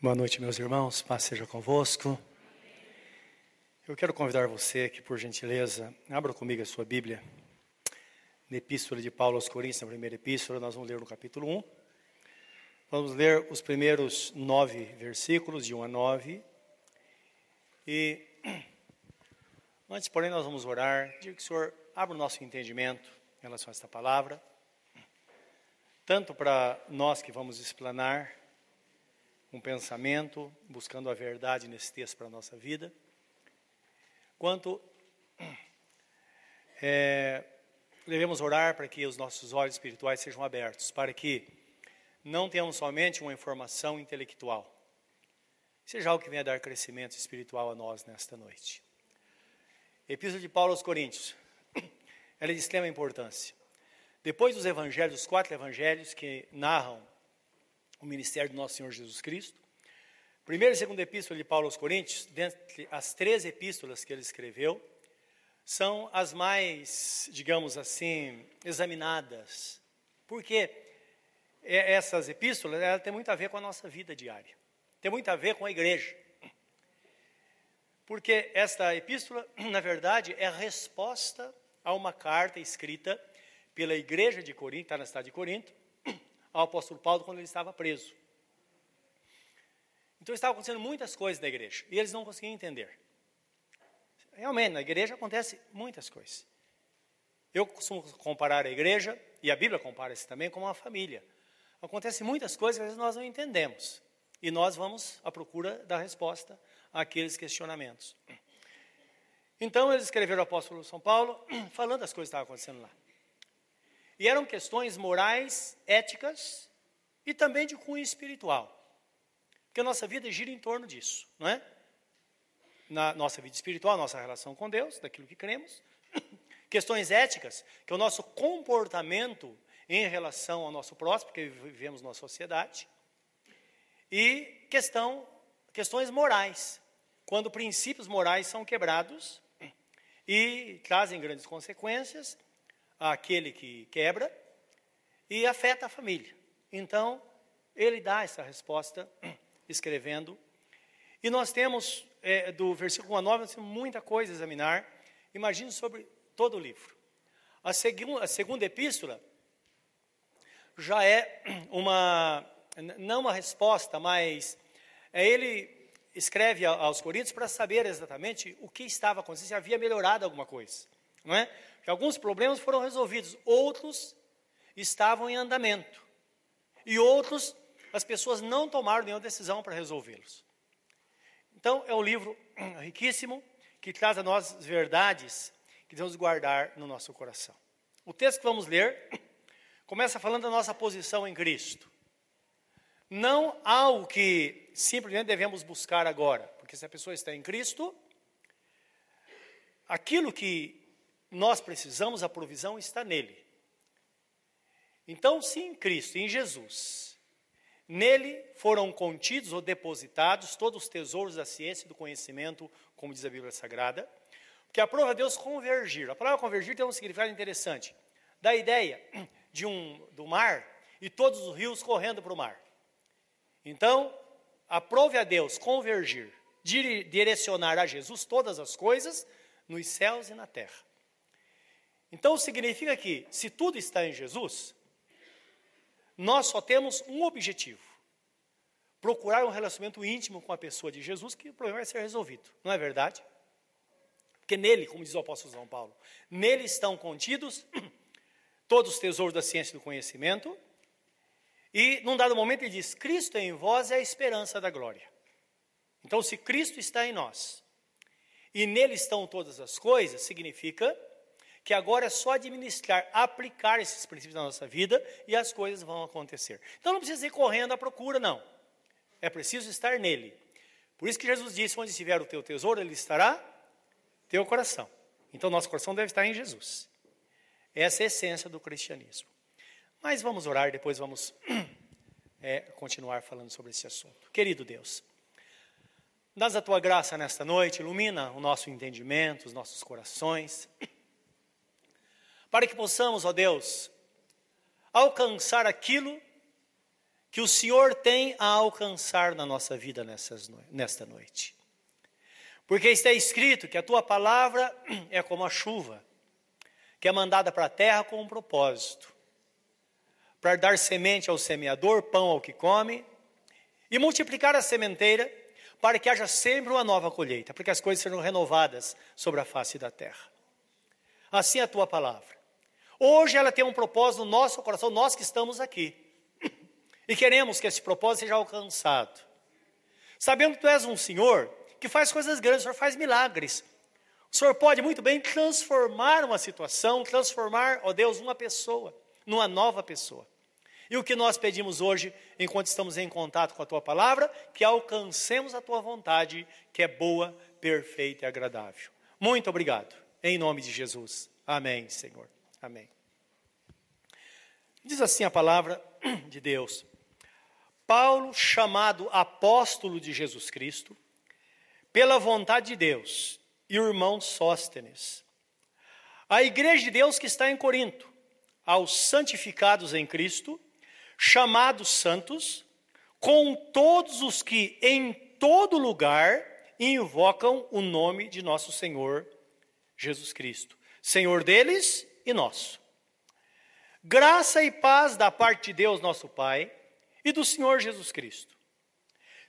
Boa noite, meus irmãos. Paz seja convosco. Eu quero convidar você que, por gentileza, abra comigo a sua Bíblia. Na Epístola de Paulo aos Coríntios, na primeira epístola, nós vamos ler no capítulo 1. Vamos ler os primeiros nove versículos, de 1 a 9. E, antes, porém, nós vamos orar. Diga que o Senhor abra o nosso entendimento em relação a esta palavra. Tanto para nós que vamos explanar, um pensamento, buscando a verdade nesse texto para a nossa vida, quanto é, devemos orar para que os nossos olhos espirituais sejam abertos, para que não tenhamos somente uma informação intelectual, seja algo que venha dar crescimento espiritual a nós nesta noite. Epístola de Paulo aos Coríntios, ela é de extrema importância. Depois dos evangelhos, os quatro evangelhos que narram o ministério do nosso Senhor Jesus Cristo. Primeira e segunda epístola de Paulo aos Coríntios, dentre as três epístolas que ele escreveu, são as mais, digamos assim, examinadas. Porque essas epístolas ela têm muito a ver com a nossa vida diária, tem muito a ver com a igreja. Porque esta epístola, na verdade, é a resposta a uma carta escrita pela igreja de Corinto, está na cidade de Corinto, ao apóstolo Paulo quando ele estava preso. Então estavam acontecendo muitas coisas na igreja e eles não conseguiam entender. Realmente, na igreja acontece muitas coisas. Eu costumo comparar a igreja, e a Bíblia compara isso também, com uma família. Acontecem muitas coisas que às vezes nós não entendemos. E nós vamos à procura da resposta àqueles questionamentos. Então, eles escreveram o apóstolo São Paulo, falando das coisas que estavam acontecendo lá. E eram questões morais, éticas e também de cunho espiritual. Porque a nossa vida gira em torno disso, não é? Na nossa vida espiritual, nossa relação com Deus, daquilo que cremos. Questões éticas, que é o nosso comportamento em relação ao nosso próximo, porque vivemos numa sociedade. E questão, questões morais, quando princípios morais são quebrados e trazem grandes consequências àquele que quebra e afeta a família. Então, ele dá essa resposta escrevendo. E nós temos, é, do versículo 1 a 9, nós temos muita coisa a examinar. Imagine sobre todo o livro. A, segu a segunda epístola já é uma, não uma resposta, mas é ele escreve aos Coríntios para saber exatamente o que estava acontecendo, se havia melhorado alguma coisa. Não é? Que alguns problemas foram resolvidos, outros estavam em andamento. E outros, as pessoas não tomaram nenhuma decisão para resolvê-los. Então, é um livro riquíssimo que traz a nós verdades que devemos guardar no nosso coração. O texto que vamos ler começa falando da nossa posição em Cristo. Não algo que simplesmente devemos buscar agora, porque se a pessoa está em Cristo, aquilo que nós precisamos, a provisão está nele. Então, se em Cristo, em Jesus, nele foram contidos ou depositados todos os tesouros da ciência e do conhecimento, como diz a Bíblia Sagrada, que aprova Deus convergir. A palavra convergir tem um significado interessante. Da ideia de um do mar e todos os rios correndo para o mar. Então, aprove a Deus convergir, direcionar a Jesus todas as coisas nos céus e na terra. Então significa que, se tudo está em Jesus, nós só temos um objetivo: procurar um relacionamento íntimo com a pessoa de Jesus, que o problema vai ser resolvido. Não é verdade? Porque nele, como diz o apóstolo São Paulo, nele estão contidos todos os tesouros da ciência e do conhecimento. E num dado momento ele diz: Cristo em vós é a esperança da glória. Então, se Cristo está em nós e nele estão todas as coisas, significa que agora é só administrar, aplicar esses princípios na nossa vida e as coisas vão acontecer. Então não precisa ir correndo à procura, não. É preciso estar nele. Por isso que Jesus disse: onde estiver o teu tesouro, ele estará teu coração. Então nosso coração deve estar em Jesus. Essa é a essência do cristianismo. Mas vamos orar, depois vamos é, continuar falando sobre esse assunto. Querido Deus, dás a tua graça nesta noite, ilumina o nosso entendimento, os nossos corações para que possamos, ó Deus, alcançar aquilo que o Senhor tem a alcançar na nossa vida nessas, nesta noite. Porque está escrito que a tua palavra é como a chuva, que é mandada para a terra com um propósito para dar semente ao semeador, pão ao que come, e multiplicar a sementeira para que haja sempre uma nova colheita, para que as coisas sejam renovadas sobre a face da terra. Assim é a tua palavra. Hoje ela tem um propósito no nosso coração, nós que estamos aqui. E queremos que esse propósito seja alcançado. Sabendo que tu és um Senhor que faz coisas grandes, o Senhor faz milagres. O Senhor pode muito bem transformar uma situação, transformar, ó Deus, uma pessoa, numa nova pessoa. E o que nós pedimos hoje, enquanto estamos em contato com a tua palavra, que alcancemos a tua vontade, que é boa, perfeita e agradável. Muito obrigado. Em nome de Jesus. Amém, Senhor. Amém. Diz assim a palavra de Deus. Paulo, chamado apóstolo de Jesus Cristo, pela vontade de Deus, e o irmão Sóstenes. A igreja de Deus que está em Corinto, aos santificados em Cristo, chamados santos, com todos os que em todo lugar invocam o nome de nosso Senhor Jesus Cristo, Senhor deles e nosso. Graça e paz da parte de Deus, nosso Pai, e do Senhor Jesus Cristo.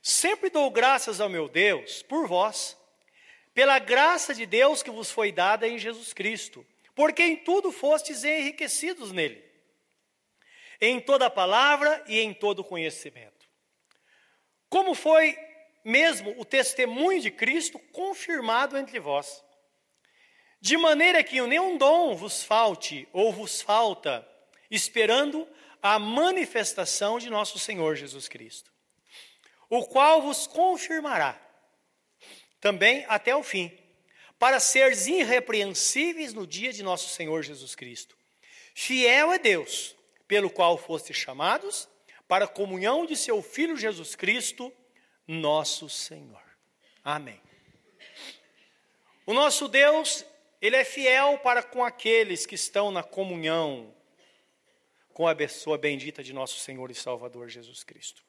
Sempre dou graças ao meu Deus por vós, pela graça de Deus que vos foi dada em Jesus Cristo, porque em tudo fostes enriquecidos nele em toda palavra e em todo conhecimento. Como foi mesmo o testemunho de Cristo confirmado entre vós, de maneira que nenhum dom vos falte ou vos falta, esperando a manifestação de nosso Senhor Jesus Cristo, o qual vos confirmará também até o fim, para seres irrepreensíveis no dia de nosso Senhor Jesus Cristo. Fiel é Deus, pelo qual foste chamados, para a comunhão de seu Filho Jesus Cristo, nosso Senhor. Amém. O nosso Deus, Ele é fiel para com aqueles que estão na comunhão com a pessoa bendita de nosso Senhor e Salvador Jesus Cristo.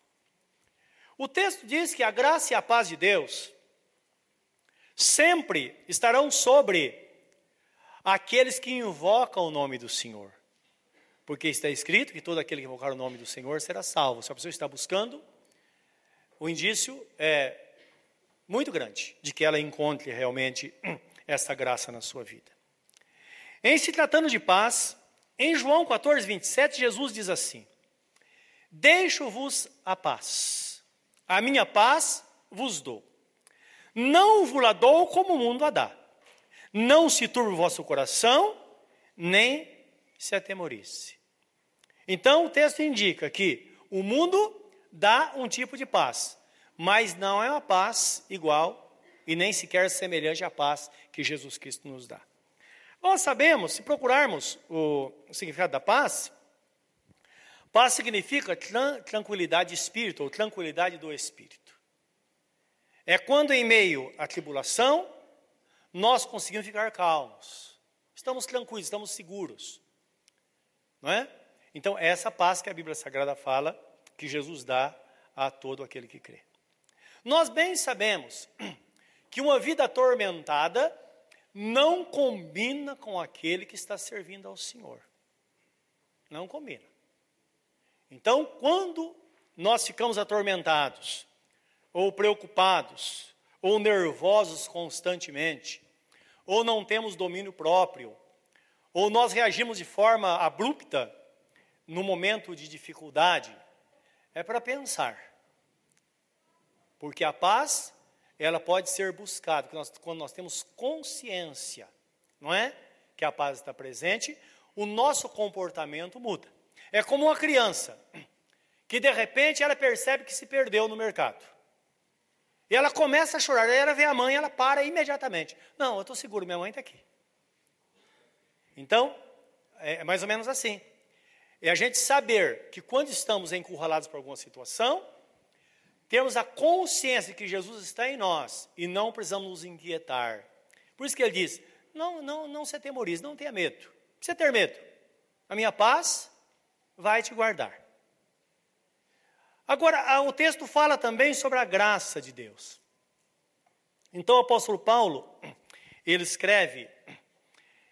O texto diz que a graça e a paz de Deus sempre estarão sobre aqueles que invocam o nome do Senhor. Porque está escrito que todo aquele que invocar o nome do Senhor será salvo. Se a pessoa está buscando, o indício é muito grande de que ela encontre realmente essa graça na sua vida. Em se tratando de paz, em João 14, 27, Jesus diz assim: Deixo-vos a paz, a minha paz vos dou. Não vos la dou como o mundo a dá. Não se turbe o vosso coração, nem se atemorize. Então o texto indica que o mundo dá um tipo de paz, mas não é uma paz igual e nem sequer semelhante à paz que Jesus Cristo nos dá. Nós sabemos, se procurarmos o significado da paz, paz significa tranquilidade de espírito ou tranquilidade do espírito. É quando em meio à tribulação nós conseguimos ficar calmos. Estamos tranquilos, estamos seguros. Não é? Então, é essa paz que a Bíblia Sagrada fala que Jesus dá a todo aquele que crê. Nós bem sabemos que uma vida atormentada não combina com aquele que está servindo ao Senhor. Não combina. Então, quando nós ficamos atormentados, ou preocupados, ou nervosos constantemente, ou não temos domínio próprio, ou nós reagimos de forma abrupta no momento de dificuldade, é para pensar. Porque a paz, ela pode ser buscada nós, quando nós temos consciência, não é? Que a paz está presente, o nosso comportamento muda. É como uma criança que de repente ela percebe que se perdeu no mercado. E ela começa a chorar, aí ela vê a mãe, ela para imediatamente. Não, eu estou seguro, minha mãe está aqui. Então, é mais ou menos assim. É a gente saber que quando estamos encurralados por alguma situação, temos a consciência de que Jesus está em nós e não precisamos nos inquietar. Por isso que ele diz: não, não, não se atemorize, não tenha medo. Você ter medo. A minha paz vai te guardar. Agora, o texto fala também sobre a graça de Deus. Então, o apóstolo Paulo, ele escreve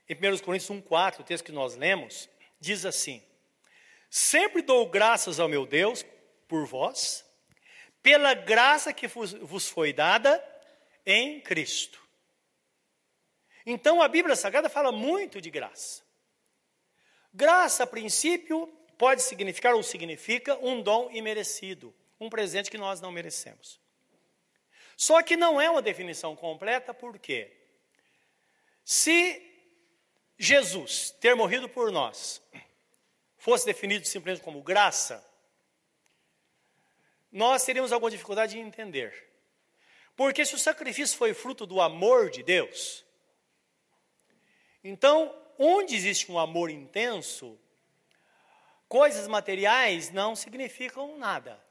em 1 Coríntios 1,4, o texto que nós lemos, diz assim: Sempre dou graças ao meu Deus por vós, pela graça que vos foi dada em Cristo. Então a Bíblia Sagrada fala muito de graça. Graça, a princípio, pode significar ou significa um dom imerecido, um presente que nós não merecemos. Só que não é uma definição completa, por quê? Se Jesus ter morrido por nós fosse definido simplesmente como graça, nós teríamos alguma dificuldade de entender. Porque se o sacrifício foi fruto do amor de Deus, então, onde existe um amor intenso, coisas materiais não significam nada,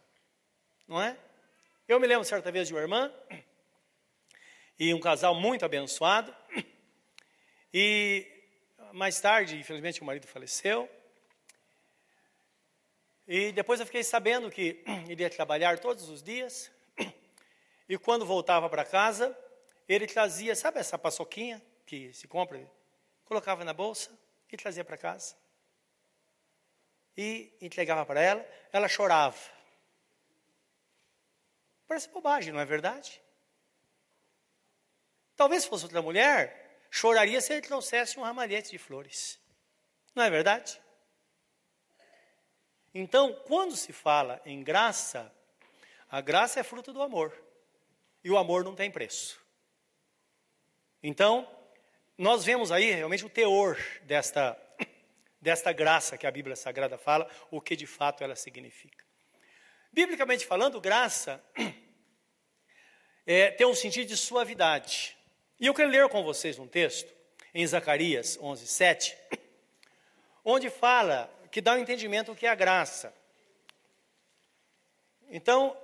não é? Eu me lembro certa vez de uma irmã e um casal muito abençoado, e mais tarde, infelizmente, o marido faleceu, e depois eu fiquei sabendo que ele ia trabalhar todos os dias. E quando voltava para casa, ele trazia, sabe essa paçoquinha que se compra? Colocava na bolsa e trazia para casa. E entregava para ela, ela chorava. Parece bobagem, não é verdade? Talvez fosse outra mulher, choraria se ele trouxesse um ramalhete de flores. Não é verdade? Então, quando se fala em graça, a graça é fruto do amor. E o amor não tem preço. Então, nós vemos aí realmente o teor desta, desta graça que a Bíblia Sagrada fala, o que de fato ela significa. Biblicamente falando, graça é, tem um sentido de suavidade. E eu quero ler com vocês um texto, em Zacarias 11, 7, onde fala que dá o um entendimento do que é a graça. Então,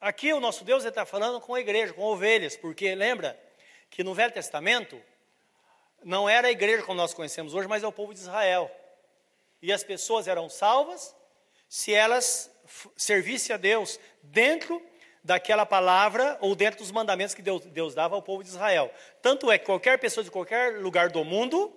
aqui o nosso Deus está falando com a igreja, com ovelhas, porque lembra que no Velho Testamento não era a igreja como nós conhecemos hoje, mas é o povo de Israel. E as pessoas eram salvas se elas servissem a Deus dentro daquela palavra ou dentro dos mandamentos que Deus, Deus dava ao povo de Israel. Tanto é que qualquer pessoa de qualquer lugar do mundo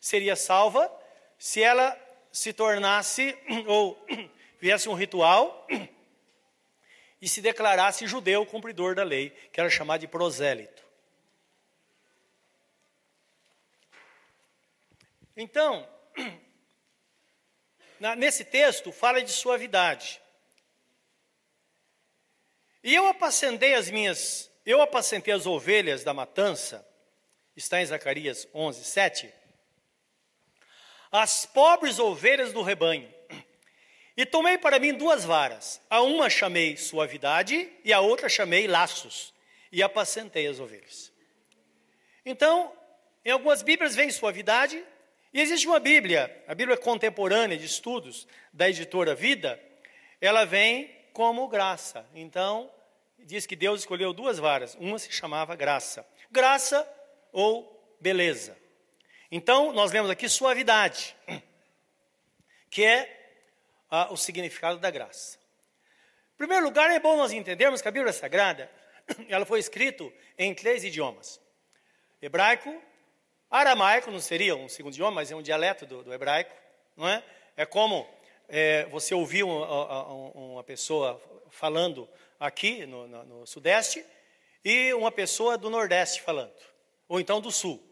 seria salva se ela se tornasse ou viesse um ritual e se declarasse judeu cumpridor da lei, que era chamado de prosélito. Então, nesse texto fala de suavidade. E eu apacentei as minhas, eu apacentei as ovelhas da matança, está em Zacarias 11, 7 as pobres ovelhas do rebanho. E tomei para mim duas varas. A uma chamei suavidade e a outra chamei laços. E apacentei as ovelhas. Então, em algumas Bíblias vem suavidade, e existe uma Bíblia, a Bíblia contemporânea de estudos da editora Vida, ela vem como graça. Então, diz que Deus escolheu duas varas, uma se chamava graça. Graça ou beleza. Então, nós lemos aqui suavidade, que é ah, o significado da graça. Em primeiro lugar, é bom nós entendermos que a Bíblia Sagrada, ela foi escrita em três idiomas. Hebraico, aramaico, não seria um segundo idioma, mas é um dialeto do, do hebraico, não é? É como é, você ouvir uma, uma, pessoa falando aqui no, no, no sudeste e uma pessoa do nordeste falando, ou então do sul.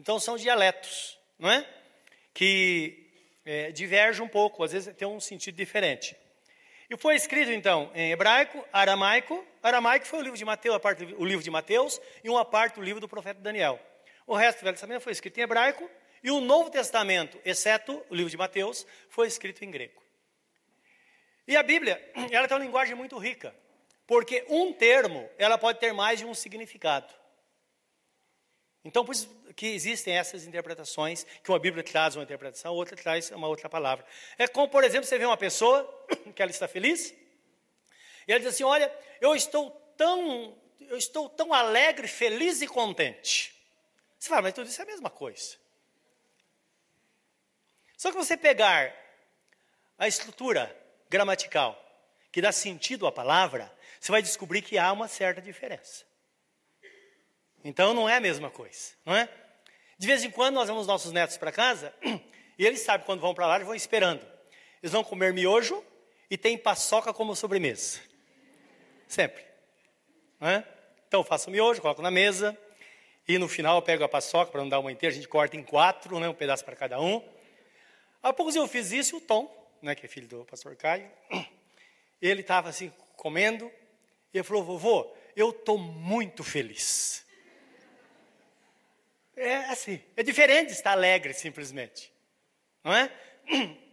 Então são dialetos, não é? Que é, divergem um pouco, às vezes tem um sentido diferente. E foi escrito então em hebraico, aramaico. Aramaico foi o livro de Mateus, a parte, o livro de Mateus e uma parte do livro do profeta Daniel. O resto do Velho Testamento foi escrito em hebraico e o Novo Testamento, exceto o livro de Mateus, foi escrito em grego. E a Bíblia, ela tem uma linguagem muito rica, porque um termo, ela pode ter mais de um significado. Então, por isso que existem essas interpretações, que uma Bíblia traz uma interpretação, outra traz uma outra palavra. É como, por exemplo, você vê uma pessoa que ela está feliz, e ela diz assim: Olha, eu estou tão, eu estou tão alegre, feliz e contente. Você fala, mas tudo isso é a mesma coisa. Só que você pegar a estrutura gramatical, que dá sentido à palavra, você vai descobrir que há uma certa diferença. Então não é a mesma coisa, não é? De vez em quando nós vamos nossos netos para casa e eles sabem quando vão para lá, eles vão esperando. Eles vão comer miojo e tem paçoca como sobremesa. Sempre. Não é? Então eu faço miojo, coloco na mesa e no final eu pego a paçoca para não dar uma inteira, a gente corta em quatro, né, um pedaço para cada um. Há poucos eu fiz isso e o Tom, né, que é filho do pastor Caio, ele estava assim comendo e ele falou, vovô, eu estou muito feliz. É assim, é diferente estar alegre simplesmente. Não é?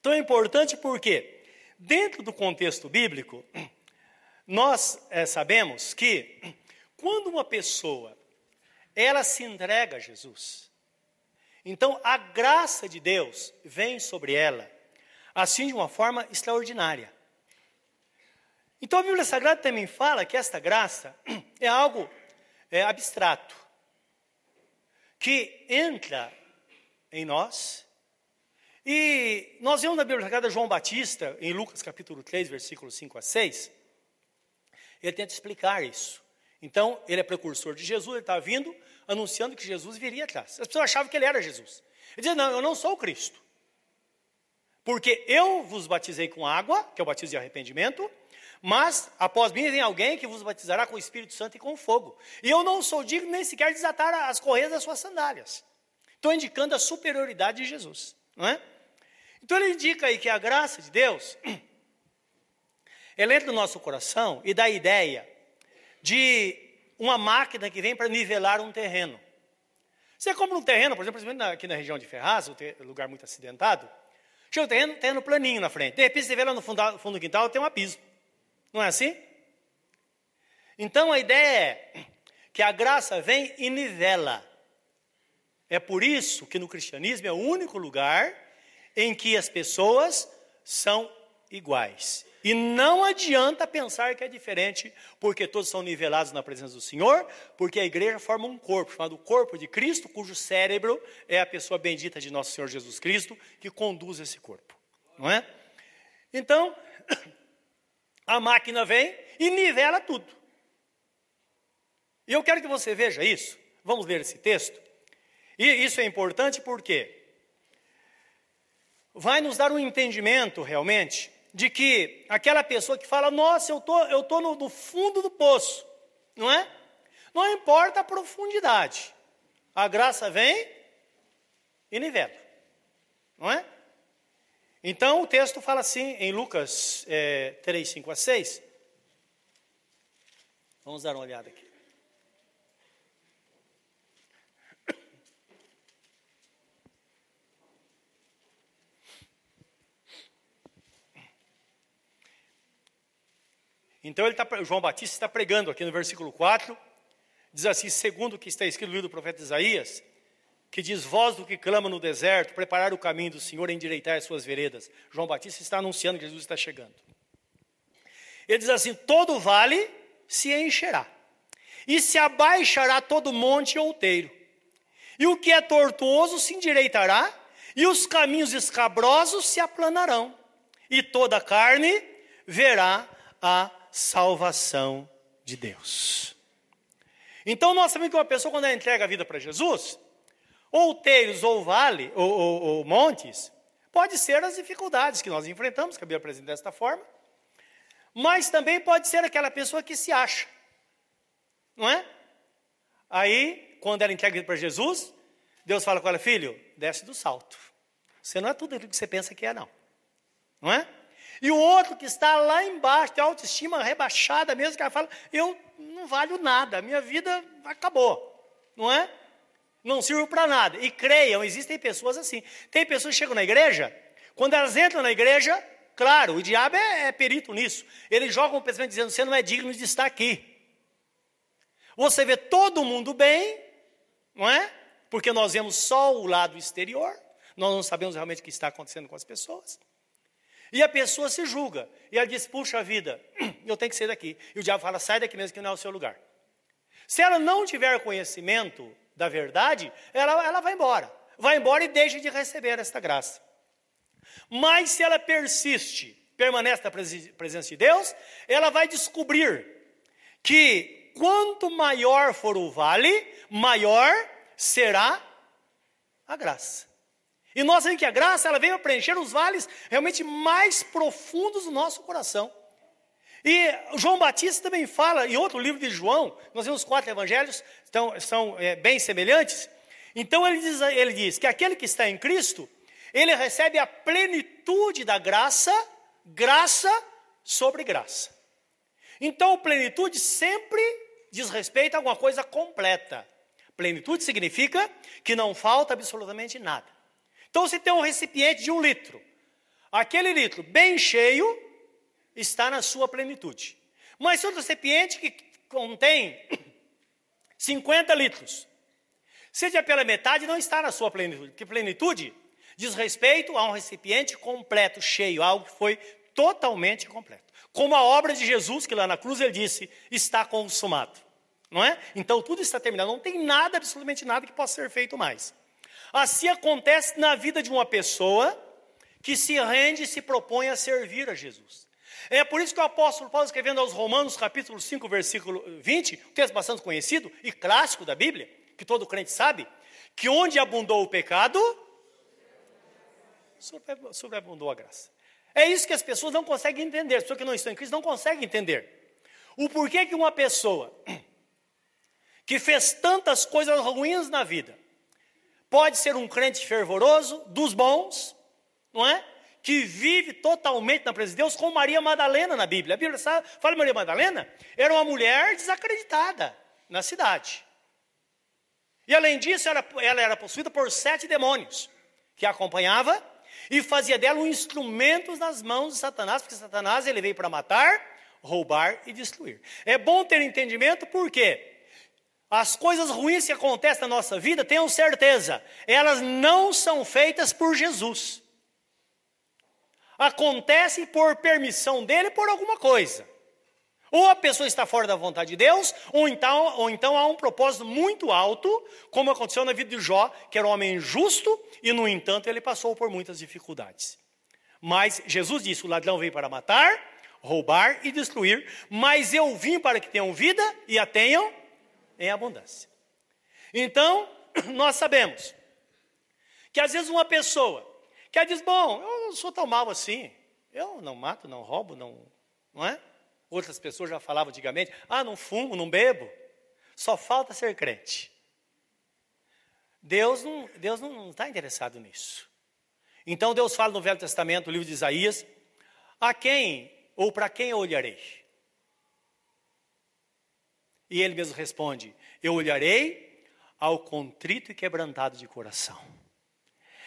Então é importante porque, dentro do contexto bíblico, nós é, sabemos que quando uma pessoa ela se entrega a Jesus, então a graça de Deus vem sobre ela, assim de uma forma extraordinária. Então a Bíblia Sagrada também fala que esta graça é algo é, abstrato que entra em nós. E nós vemos na Bíblia Sagrada João Batista, em Lucas capítulo 3, versículos 5 a 6, ele tenta explicar isso. Então, ele é precursor de Jesus, ele está vindo anunciando que Jesus viria atrás. As pessoas achavam que ele era Jesus. Ele dizia, não, eu não sou o Cristo. Porque eu vos batizei com água, que é o batismo de arrependimento, mas após mim vem alguém que vos batizará com o Espírito Santo e com fogo. E eu não sou digno nem sequer de desatar as correias das suas sandálias. Estou indicando a superioridade de Jesus, não é? Então ele indica aí que a graça de Deus, ela entra no nosso coração e dá a ideia de uma máquina que vem para nivelar um terreno. Você compra um terreno, por exemplo, aqui na região de Ferraz, um lugar muito acidentado, chega um terreno, terreno planinho na frente. De repente você vê lá no fundo, fundo do quintal, tem um abismo. Não é assim? Então a ideia é que a graça vem e nivela. É por isso que no cristianismo é o único lugar em que as pessoas são iguais. E não adianta pensar que é diferente, porque todos são nivelados na presença do Senhor, porque a igreja forma um corpo, chamado corpo de Cristo, cujo cérebro é a pessoa bendita de nosso Senhor Jesus Cristo, que conduz esse corpo. Não é? Então, a máquina vem e nivela tudo. E eu quero que você veja isso. Vamos ler esse texto. E isso é importante porque vai nos dar um entendimento realmente de que aquela pessoa que fala, nossa, eu tô, eu tô no, no fundo do poço, não é? Não importa a profundidade, a graça vem e nivela, não é? Então o texto fala assim em Lucas é, 3, 5 a 6. Vamos dar uma olhada aqui. Então ele tá, João Batista está pregando aqui no versículo 4, diz assim, segundo o que está escrito no livro do profeta Isaías, que diz: Voz do que clama no deserto, preparar o caminho do Senhor, endireitar as suas veredas. João Batista está anunciando que Jesus está chegando. Ele diz assim: Todo vale se encherá, e se abaixará todo monte outeiro, e o que é tortuoso se endireitará, e os caminhos escabrosos se aplanarão, e toda carne verá a salvação de Deus. Então nós sabemos que uma pessoa, quando ela entrega a vida para Jesus, outeiros ou vale, ou, ou, ou, montes, pode ser as dificuldades que nós enfrentamos, que a Bíblia apresenta desta forma, mas também pode ser aquela pessoa que se acha, não é? Aí, quando ela entrega para Jesus, Deus fala com ela, filho, desce do salto. Você não é tudo aquilo que você pensa que é, não. Não é? E o outro que está lá embaixo, tem autoestima rebaixada mesmo, que ela fala, eu não valho nada, a minha vida acabou. Não é? Não sirvo para nada. E creiam, existem pessoas assim. Tem pessoas que chegam na igreja, quando elas entram na igreja, claro, o diabo é, é perito nisso. Ele joga um pensamento dizendo: você não é digno de estar aqui. Você vê todo mundo bem, não é? Porque nós vemos só o lado exterior, nós não sabemos realmente o que está acontecendo com as pessoas. E a pessoa se julga, e ela diz: puxa vida, eu tenho que sair daqui. E o diabo fala: sai daqui mesmo, que não é o seu lugar. Se ela não tiver conhecimento da verdade, ela, ela vai embora. Vai embora e deixa de receber esta graça. Mas se ela persiste permanece na presença de Deus, ela vai descobrir que quanto maior for o vale, maior será a graça. E nós sabemos que a graça ela veio preencher os vales realmente mais profundos do nosso coração. E João Batista também fala, em outro livro de João, nós vemos quatro evangelhos, então, são é, bem semelhantes. Então ele diz, ele diz que aquele que está em Cristo, ele recebe a plenitude da graça, graça sobre graça. Então, plenitude sempre diz respeito a alguma coisa completa. Plenitude significa que não falta absolutamente nada. Então, você tem um recipiente de um litro. Aquele litro bem cheio está na sua plenitude. Mas outro recipiente que contém 50 litros, seja pela metade, não está na sua plenitude. Que plenitude diz respeito a um recipiente completo, cheio, algo que foi totalmente completo. Como a obra de Jesus, que lá na cruz ele disse, está consumado. Não é? Então tudo está terminado, não tem nada, absolutamente nada que possa ser feito mais. Assim acontece na vida de uma pessoa que se rende e se propõe a servir a Jesus. É por isso que o apóstolo Paulo, escrevendo aos Romanos, capítulo 5, versículo 20, um texto bastante conhecido e clássico da Bíblia, que todo crente sabe, que onde abundou o pecado, sobreabundou a graça. É isso que as pessoas não conseguem entender, as pessoas que não estão em Cristo não conseguem entender. O porquê que uma pessoa que fez tantas coisas ruins na vida pode ser um crente fervoroso, dos bons, não é? Que vive totalmente na presença de Deus, como Maria Madalena na Bíblia. A Bíblia sabe, fala Maria Madalena, era uma mulher desacreditada na cidade. E além disso, ela, ela era possuída por sete demônios que a acompanhava e fazia dela um instrumento nas mãos de Satanás, porque Satanás ele veio para matar, roubar e destruir. É bom ter entendimento porque as coisas ruins que acontecem na nossa vida, tenham certeza, elas não são feitas por Jesus acontece por permissão dele por alguma coisa. Ou a pessoa está fora da vontade de Deus, ou então, ou então há um propósito muito alto, como aconteceu na vida de Jó, que era um homem justo, e no entanto ele passou por muitas dificuldades. Mas Jesus disse: o ladrão veio para matar, roubar e destruir, mas eu vim para que tenham vida e a tenham em abundância. Então, nós sabemos que às vezes uma pessoa que diz, bom, eu não sou tão mal assim. Eu não mato, não roubo, não, não é? Outras pessoas já falavam antigamente, ah, não fumo, não bebo. Só falta ser crente. Deus não, Deus não está interessado nisso. Então Deus fala no Velho Testamento, no livro de Isaías, a quem ou para quem eu olharei? E ele mesmo responde: Eu olharei ao contrito e quebrantado de coração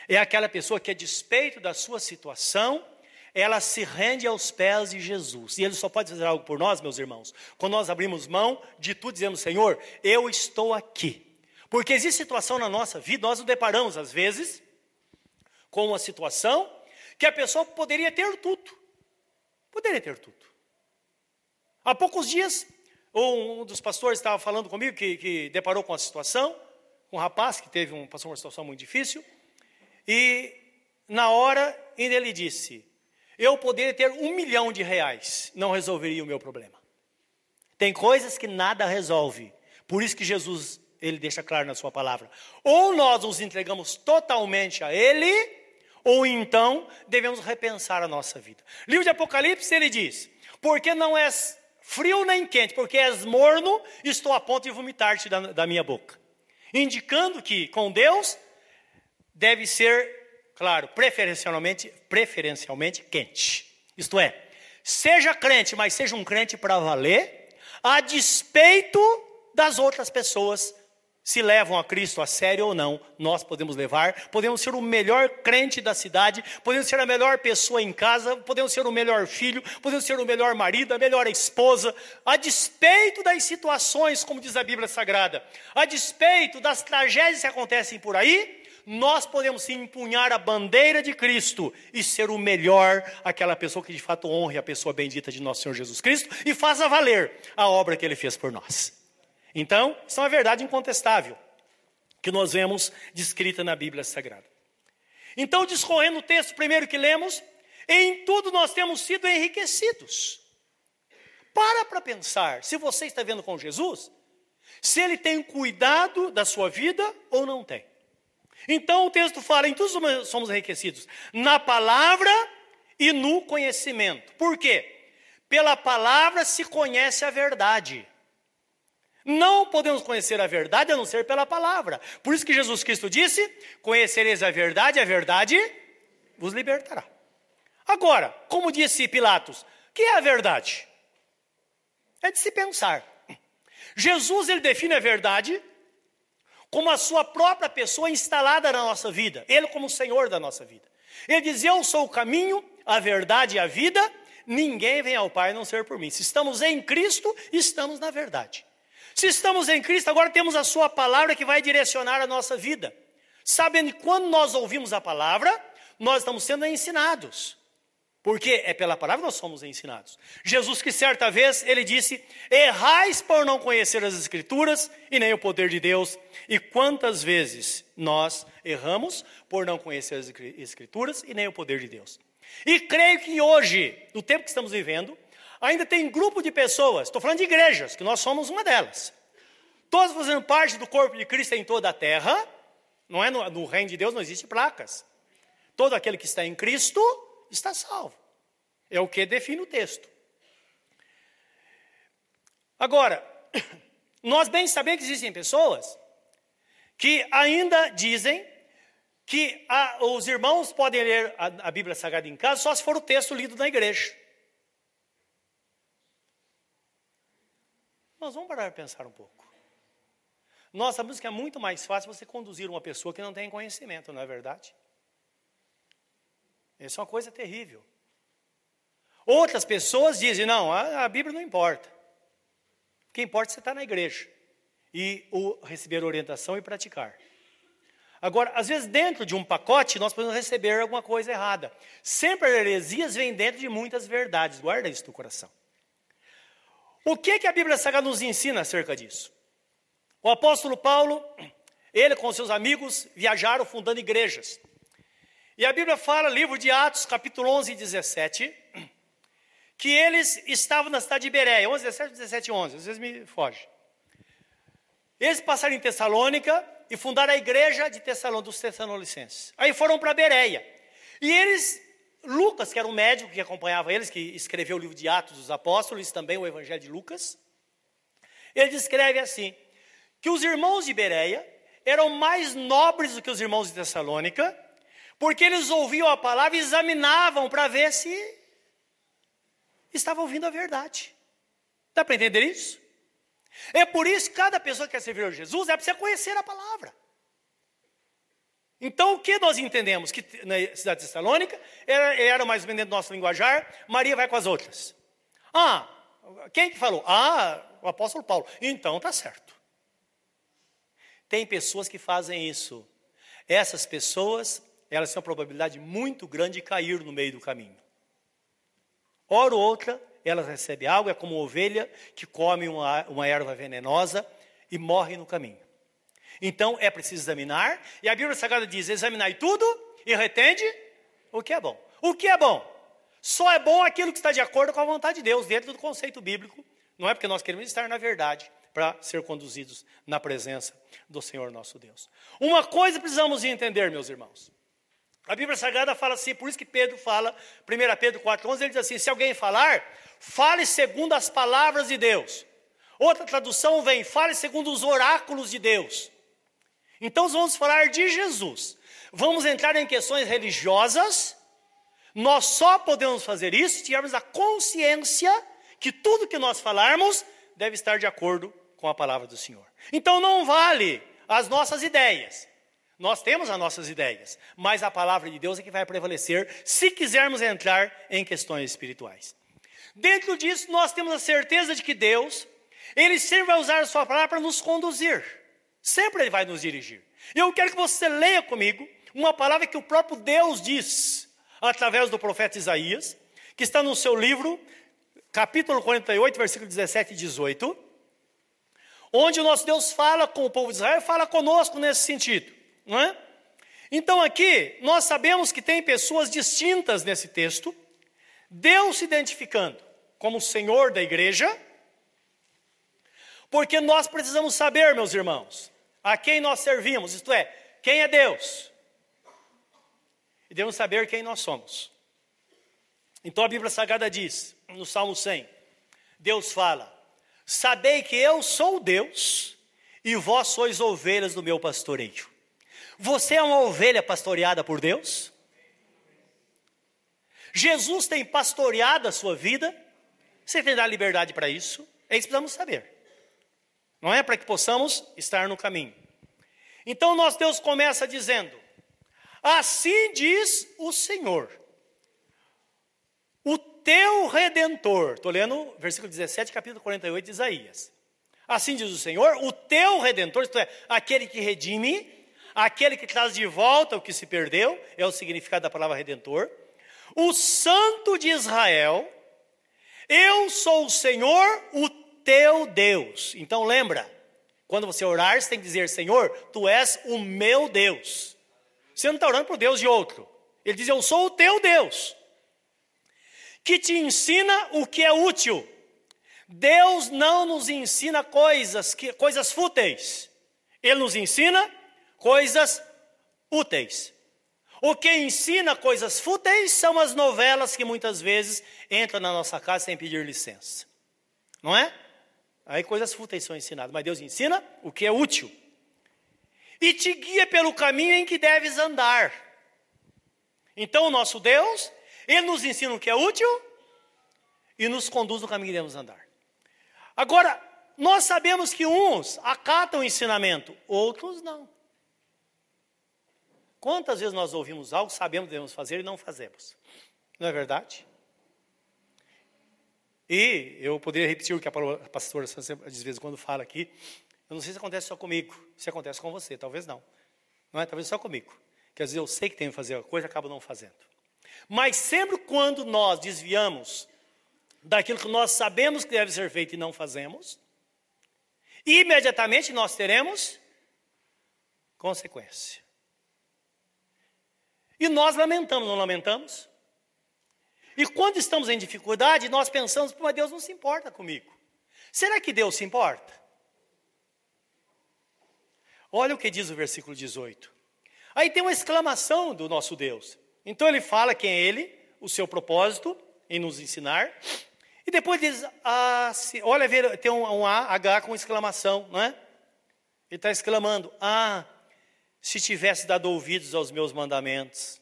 é aquela pessoa que, a despeito da sua situação, ela se rende aos pés de Jesus. E Ele só pode fazer algo por nós, meus irmãos, quando nós abrimos mão de tudo, dizemos: Senhor, eu estou aqui. Porque existe situação na nossa vida, nós nos deparamos às vezes com uma situação que a pessoa poderia ter tudo. Poderia ter tudo. Há poucos dias, um dos pastores estava falando comigo que, que deparou com a situação, um rapaz que teve um, passou uma situação muito difícil. E na hora ainda ele disse: Eu poderia ter um milhão de reais, não resolveria o meu problema. Tem coisas que nada resolve. Por isso que Jesus ele deixa claro na sua palavra. Ou nós nos entregamos totalmente a Ele, ou então devemos repensar a nossa vida. Livro de Apocalipse ele diz: Porque não és frio nem quente, porque és morno, estou a ponto de vomitar-te da, da minha boca. Indicando que com Deus deve ser, claro, preferencialmente, preferencialmente quente. Isto é, seja crente, mas seja um crente para valer, a despeito das outras pessoas se levam a Cristo a sério ou não, nós podemos levar, podemos ser o melhor crente da cidade, podemos ser a melhor pessoa em casa, podemos ser o melhor filho, podemos ser o melhor marido, a melhor esposa, a despeito das situações, como diz a Bíblia Sagrada, a despeito das tragédias que acontecem por aí, nós podemos sim empunhar a bandeira de Cristo e ser o melhor, aquela pessoa que de fato honre a pessoa bendita de nosso Senhor Jesus Cristo e faça valer a obra que ele fez por nós. Então, isso é uma verdade incontestável que nós vemos descrita na Bíblia Sagrada. Então, discorrendo o texto primeiro que lemos, Em tudo nós temos sido enriquecidos. Para para pensar, se você está vendo com Jesus, se ele tem cuidado da sua vida ou não tem. Então o texto fala: em tudo somos enriquecidos, na palavra e no conhecimento. Por quê? Pela palavra se conhece a verdade. Não podemos conhecer a verdade a não ser pela palavra. Por isso que Jesus Cristo disse: Conhecereis a verdade, a verdade vos libertará. Agora, como disse Pilatos, que é a verdade? É de se pensar. Jesus ele define a verdade como a sua própria pessoa instalada na nossa vida, ele como o Senhor da nossa vida. Ele diz: Eu sou o caminho, a verdade e a vida, ninguém vem ao Pai a não ser por mim. Se estamos em Cristo, estamos na verdade. Se estamos em Cristo, agora temos a Sua palavra que vai direcionar a nossa vida. Sabendo que quando nós ouvimos a palavra, nós estamos sendo ensinados. Porque é pela palavra que nós somos ensinados. Jesus que certa vez ele disse: "Errais por não conhecer as escrituras e nem o poder de Deus". E quantas vezes nós erramos por não conhecer as escrituras e nem o poder de Deus? E creio que hoje, no tempo que estamos vivendo, ainda tem grupo de pessoas, estou falando de igrejas, que nós somos uma delas. Todos fazendo parte do corpo de Cristo em toda a terra, não é no, no reino de Deus não existe placas. Todo aquele que está em Cristo está salvo. É o que define o texto. Agora, nós bem sabemos que existem pessoas que ainda dizem que a, os irmãos podem ler a, a Bíblia Sagrada em casa só se for o texto lido na igreja. Nós vamos parar para pensar um pouco. Nós sabemos que é muito mais fácil você conduzir uma pessoa que não tem conhecimento, não é verdade? Isso é uma coisa terrível. Outras pessoas dizem: não, a, a Bíblia não importa. O que importa é você estar na igreja e o, receber orientação e praticar. Agora, às vezes, dentro de um pacote, nós podemos receber alguma coisa errada. Sempre as heresias vêm dentro de muitas verdades. Guarda isso no coração. O que, que a Bíblia Sagrada nos ensina acerca disso? O apóstolo Paulo, ele com seus amigos, viajaram fundando igrejas. E a Bíblia fala, livro de Atos, capítulo 11 e 17, que eles estavam na cidade de Bereia, 11, 17, 17, 11, às vezes me foge. Eles passaram em Tessalônica e fundaram a igreja de Tessalônica, dos Tessalonicenses. Aí foram para Bereia. E eles, Lucas, que era um médico que acompanhava eles, que escreveu o livro de Atos dos Apóstolos, também o Evangelho de Lucas, ele descreve assim, que os irmãos de Bereia eram mais nobres do que os irmãos de Tessalônica, porque eles ouviam a palavra e examinavam para ver se estavam ouvindo a verdade. Dá para entender isso? É por isso que cada pessoa que quer servir a Jesus é precisa conhecer a palavra. Então, o que nós entendemos? Que na cidade de Tessalônica era, era mais ou menos do nosso linguajar, Maria vai com as outras. Ah, quem que falou? Ah, o apóstolo Paulo. Então, tá certo. Tem pessoas que fazem isso. Essas pessoas elas têm uma probabilidade muito grande de cair no meio do caminho. Hora ou outra, elas recebem algo, é como ovelha que come uma, uma erva venenosa e morre no caminho. Então é preciso examinar, e a Bíblia Sagrada diz: examinai tudo e retende o que é bom. O que é bom? Só é bom aquilo que está de acordo com a vontade de Deus, dentro do conceito bíblico. Não é porque nós queremos estar na verdade para ser conduzidos na presença do Senhor nosso Deus. Uma coisa precisamos entender, meus irmãos. A Bíblia Sagrada fala assim, por isso que Pedro fala, 1 Pedro 4,11, ele diz assim: se alguém falar, fale segundo as palavras de Deus. Outra tradução vem, fale segundo os oráculos de Deus. Então vamos falar de Jesus. Vamos entrar em questões religiosas. Nós só podemos fazer isso se tivermos a consciência que tudo que nós falarmos deve estar de acordo com a palavra do Senhor. Então não vale as nossas ideias. Nós temos as nossas ideias, mas a palavra de Deus é que vai prevalecer se quisermos entrar em questões espirituais. Dentro disso, nós temos a certeza de que Deus, Ele sempre vai usar a Sua palavra para nos conduzir, sempre Ele vai nos dirigir. Eu quero que você leia comigo uma palavra que o próprio Deus diz, através do profeta Isaías, que está no seu livro, capítulo 48, versículo 17 e 18, onde o nosso Deus fala com o povo de Israel fala conosco nesse sentido não é? Então aqui nós sabemos que tem pessoas distintas nesse texto, Deus se identificando como o Senhor da igreja, porque nós precisamos saber, meus irmãos, a quem nós servimos, isto é, quem é Deus. E devemos saber quem nós somos. Então a Bíblia Sagrada diz, no Salmo 100, Deus fala: Sabei que eu sou Deus e vós sois ovelhas do meu pastoreio. Você é uma ovelha pastoreada por Deus? Jesus tem pastoreado a sua vida? Você tem dado liberdade para isso? É isso que precisamos saber. Não é para que possamos estar no caminho. Então, nosso Deus começa dizendo: Assim diz o Senhor, o teu redentor. Estou lendo versículo 17, capítulo 48 de Isaías. Assim diz o Senhor, o teu redentor, isto é, aquele que redime, aquele que traz de volta o que se perdeu, é o significado da palavra redentor. O Santo de Israel, eu sou o Senhor, o teu Deus. Então lembra, quando você orar, você tem que dizer: Senhor, tu és o meu Deus. Você não está orando para o Deus de outro. Ele diz: Eu sou o teu Deus, que te ensina o que é útil. Deus não nos ensina coisas, que, coisas fúteis. Ele nos ensina coisas úteis. O que ensina coisas fúteis são as novelas que muitas vezes entram na nossa casa sem pedir licença. Não é? Aí coisas fúteis são ensinadas, mas Deus ensina o que é útil. E te guia pelo caminho em que deves andar. Então, o nosso Deus, Ele nos ensina o que é útil e nos conduz no caminho que devemos andar. Agora, nós sabemos que uns acatam o ensinamento, outros não. Quantas vezes nós ouvimos algo, sabemos que devemos fazer e não fazemos? Não é verdade? E eu poderia repetir o que a pastora às vezes quando fala aqui. Eu não sei se acontece só comigo, se acontece com você, talvez não. Não é? Talvez só comigo. Que às vezes eu sei que tenho que fazer a coisa e acabo não fazendo. Mas sempre quando nós desviamos daquilo que nós sabemos que deve ser feito e não fazemos, imediatamente nós teremos consequência. E nós lamentamos, não lamentamos? E quando estamos em dificuldade, nós pensamos, mas Deus não se importa comigo. Será que Deus se importa? Olha o que diz o versículo 18. Aí tem uma exclamação do nosso Deus. Então ele fala quem é ele, o seu propósito em nos ensinar. E depois diz, ah, se, olha, tem um, um A, H com exclamação, não é? Ele está exclamando, ah, se tivesse dado ouvidos aos meus mandamentos.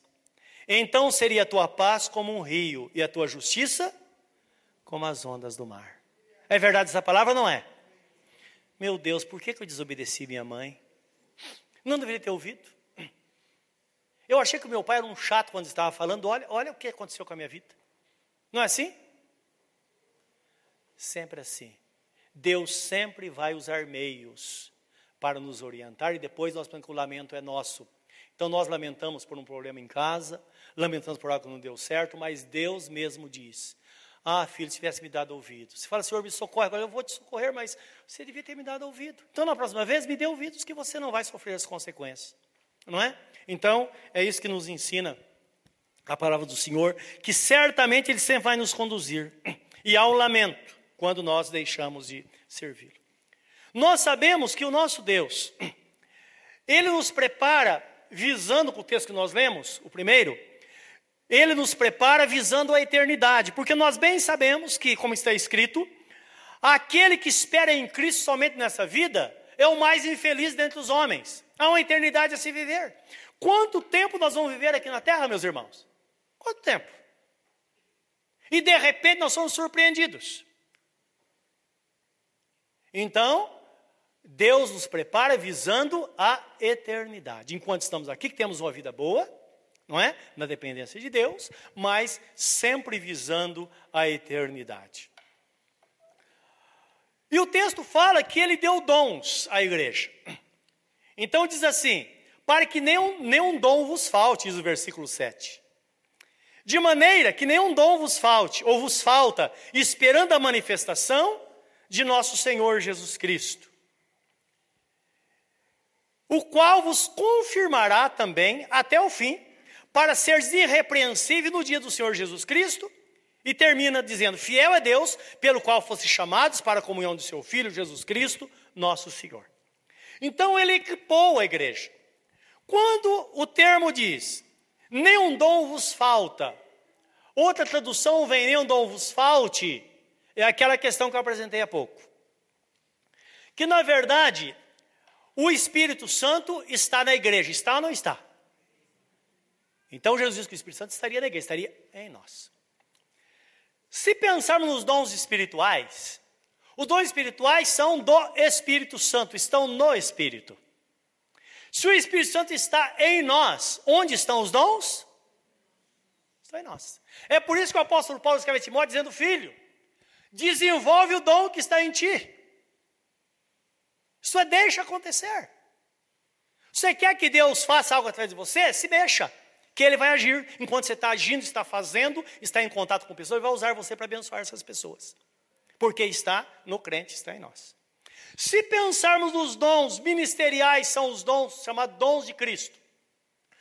Então seria a tua paz como um rio e a tua justiça como as ondas do mar. É verdade essa palavra não é? Meu Deus, por que, que eu desobedeci minha mãe? Não deveria ter ouvido. Eu achei que o meu pai era um chato quando estava falando. Olha, olha o que aconteceu com a minha vida. Não é assim? Sempre assim. Deus sempre vai usar meios para nos orientar e depois nós pensamos que o lamento é nosso. Então nós lamentamos por um problema em casa, lamentamos por algo que não deu certo, mas Deus mesmo diz: Ah, filho, se tivesse me dado ouvido. Você fala, Senhor, me socorre, agora eu vou te socorrer, mas você devia ter me dado ouvido. Então na próxima vez, me dê ouvidos que você não vai sofrer as consequências. Não é? Então, é isso que nos ensina a palavra do Senhor, que certamente Ele sempre vai nos conduzir. E há um lamento quando nós deixamos de servi-lo. Nós sabemos que o nosso Deus, Ele nos prepara, visando com o texto que nós lemos, o primeiro, Ele nos prepara visando a eternidade, porque nós bem sabemos que, como está escrito, aquele que espera em Cristo somente nessa vida é o mais infeliz dentre os homens. Há uma eternidade a se viver. Quanto tempo nós vamos viver aqui na terra, meus irmãos? Quanto tempo? E de repente nós somos surpreendidos. Então, Deus nos prepara visando a eternidade. Enquanto estamos aqui, que temos uma vida boa, não é? Na dependência de Deus, mas sempre visando a eternidade. E o texto fala que ele deu dons à igreja. Então diz assim: para que nenhum, nenhum dom vos falte, diz o versículo 7. De maneira que nenhum dom vos falte, ou vos falta, esperando a manifestação de nosso Senhor Jesus Cristo. O qual vos confirmará também até o fim, para seres irrepreensível no dia do Senhor Jesus Cristo. E termina dizendo: Fiel é Deus, pelo qual fosse chamados para a comunhão de seu Filho Jesus Cristo, nosso Senhor. Então ele equipou a igreja. Quando o termo diz: Nenhum dom vos falta, outra tradução vem: Nenhum dom vos falte, é aquela questão que eu apresentei há pouco. Que na verdade, o Espírito Santo está na igreja, está ou não está? Então Jesus disse que o Espírito Santo estaria na igreja, estaria em nós. Se pensarmos nos dons espirituais, os dons espirituais são do Espírito Santo, estão no Espírito. Se o Espírito Santo está em nós, onde estão os dons? Estão em nós. É por isso que o apóstolo Paulo escreve a Timóteo dizendo: Filho, desenvolve o dom que está em ti. Isso é deixa acontecer. Você quer que Deus faça algo através de você? Se mexa que ele vai agir enquanto você está agindo, está fazendo, está em contato com pessoas e vai usar você para abençoar essas pessoas. Porque está no crente, está em nós. Se pensarmos nos dons ministeriais, são os dons chamados dons de Cristo.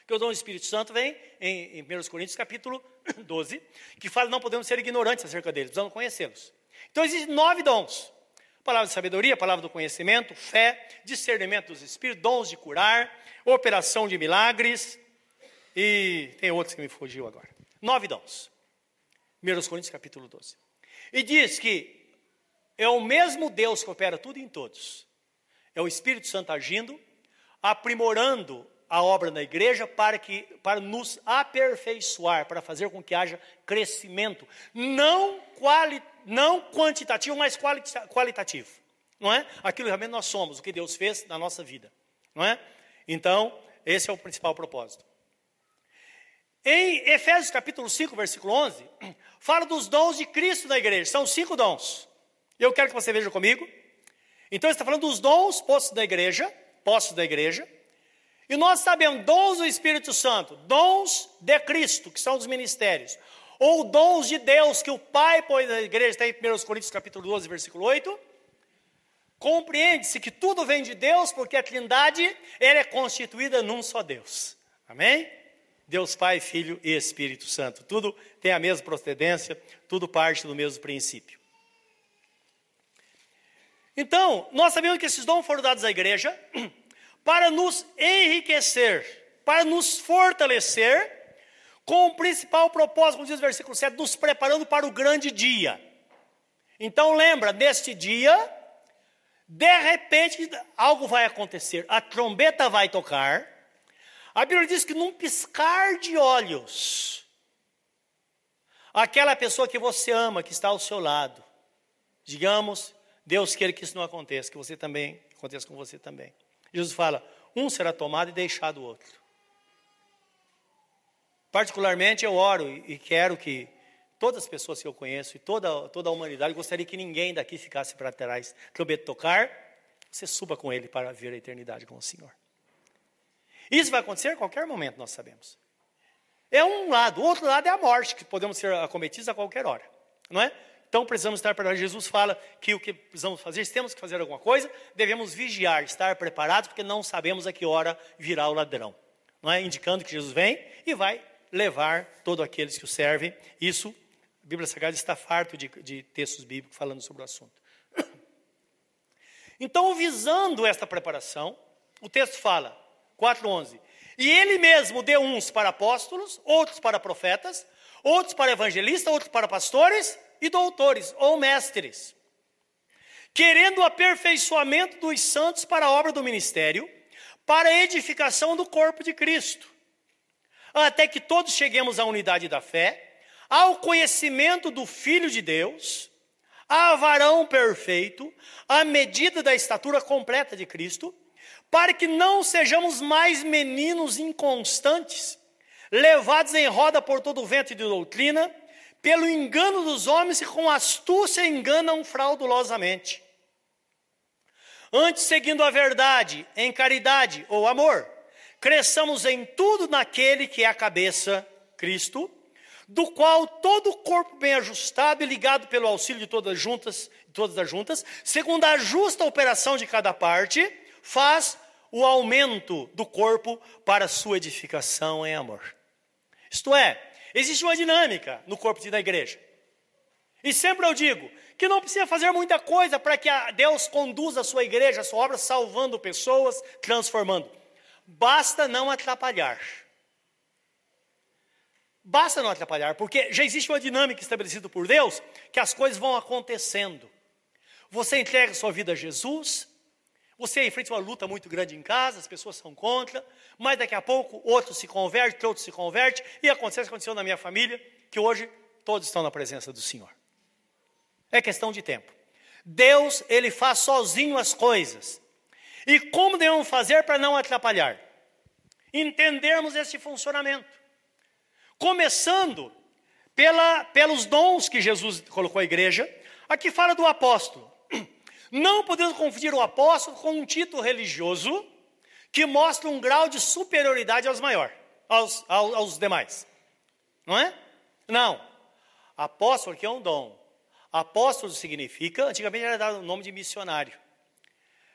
Que o dom do Espírito Santo vem em, em 1 Coríntios capítulo 12, que fala não podemos ser ignorantes acerca deles, precisamos conhecê-los. Então existem nove dons. Palavra de sabedoria, palavra do conhecimento, fé, discernimento dos espíritos, dons de curar, operação de milagres, e tem outros que me fugiu agora. Nove dons. 1 Coríntios capítulo 12. E diz que é o mesmo Deus que opera tudo em todos. É o Espírito Santo agindo, aprimorando a obra na igreja para que para nos aperfeiçoar, para fazer com que haja crescimento, não quali, não quantitativo, mas qualitativo. Não é? Aquilo realmente nós somos, o que Deus fez na nossa vida, não é? Então, esse é o principal propósito. Em Efésios capítulo 5, versículo 11, fala dos dons de Cristo na igreja. São cinco dons. Eu quero que você veja comigo. Então, está falando dos dons postos da igreja, postos da igreja. E nós sabemos dons do Espírito Santo, dons de Cristo, que são os ministérios, ou dons de Deus que o Pai põe na igreja, está em 1 Coríntios capítulo 12, versículo 8. Compreende-se que tudo vem de Deus, porque a Trindade ela é constituída num só Deus. Amém? Deus Pai, Filho e Espírito Santo. Tudo tem a mesma procedência, tudo parte do mesmo princípio. Então, nós sabemos que esses dons foram dados à igreja para nos enriquecer, para nos fortalecer, com o principal propósito, como diz o versículo 7, nos preparando para o grande dia. Então, lembra, neste dia, de repente, algo vai acontecer, a trombeta vai tocar, a Bíblia diz que num piscar de olhos, aquela pessoa que você ama, que está ao seu lado, digamos, Deus queira que isso não aconteça, que você também, aconteça com você também. Jesus fala: um será tomado e deixado o outro. Particularmente eu oro e quero que todas as pessoas que eu conheço e toda, toda a humanidade, gostaria que ninguém daqui ficasse para trás. Trombeta tocar, você suba com ele para ver a eternidade com o Senhor. Isso vai acontecer a qualquer momento, nós sabemos. É um lado. O outro lado é a morte, que podemos ser acometidos a qualquer hora. Não é? Então precisamos estar preparados. Jesus fala que o que precisamos fazer, se temos que fazer alguma coisa, devemos vigiar, estar preparados, porque não sabemos a que hora virá o ladrão. Não é? Indicando que Jesus vem e vai levar todos aqueles que o servem. Isso, a Bíblia Sagrada está farto de, de textos bíblicos falando sobre o assunto. Então, visando esta preparação, o texto fala: 4:11. E ele mesmo deu uns para apóstolos, outros para profetas, outros para evangelistas, outros para pastores e doutores ou mestres, querendo o aperfeiçoamento dos santos para a obra do ministério, para a edificação do corpo de Cristo, até que todos cheguemos à unidade da fé, ao conhecimento do Filho de Deus, a varão perfeito, à medida da estatura completa de Cristo, para que não sejamos mais meninos inconstantes, levados em roda por todo o vento de doutrina, pelo engano dos homens que com astúcia enganam fraudulosamente. Antes, seguindo a verdade, em caridade ou amor, cresçamos em tudo naquele que é a cabeça, Cristo, do qual todo o corpo bem ajustado e ligado pelo auxílio de todas as juntas, todas as juntas, segundo a justa operação de cada parte, faz o aumento do corpo para sua edificação em amor. Isto é, existe uma dinâmica no corpo da igreja. E sempre eu digo que não precisa fazer muita coisa para que Deus conduza a sua igreja, a sua obra, salvando pessoas, transformando. Basta não atrapalhar. Basta não atrapalhar, porque já existe uma dinâmica estabelecida por Deus que as coisas vão acontecendo. Você entrega sua vida a Jesus, você enfrenta uma luta muito grande em casa, as pessoas são contra, mas daqui a pouco outro se converte, outro se converte, e acontece o que aconteceu na minha família, que hoje todos estão na presença do Senhor. É questão de tempo. Deus, ele faz sozinho as coisas. E como devemos fazer para não atrapalhar? Entendermos esse funcionamento. Começando pela, pelos dons que Jesus colocou à igreja. Aqui fala do apóstolo. Não podemos confundir o apóstolo com um título religioso que mostra um grau de superioridade aos maiores, aos, aos, aos demais. Não é? Não. Apóstolo que é um dom. Apóstolo significa, antigamente era dado o nome de missionário.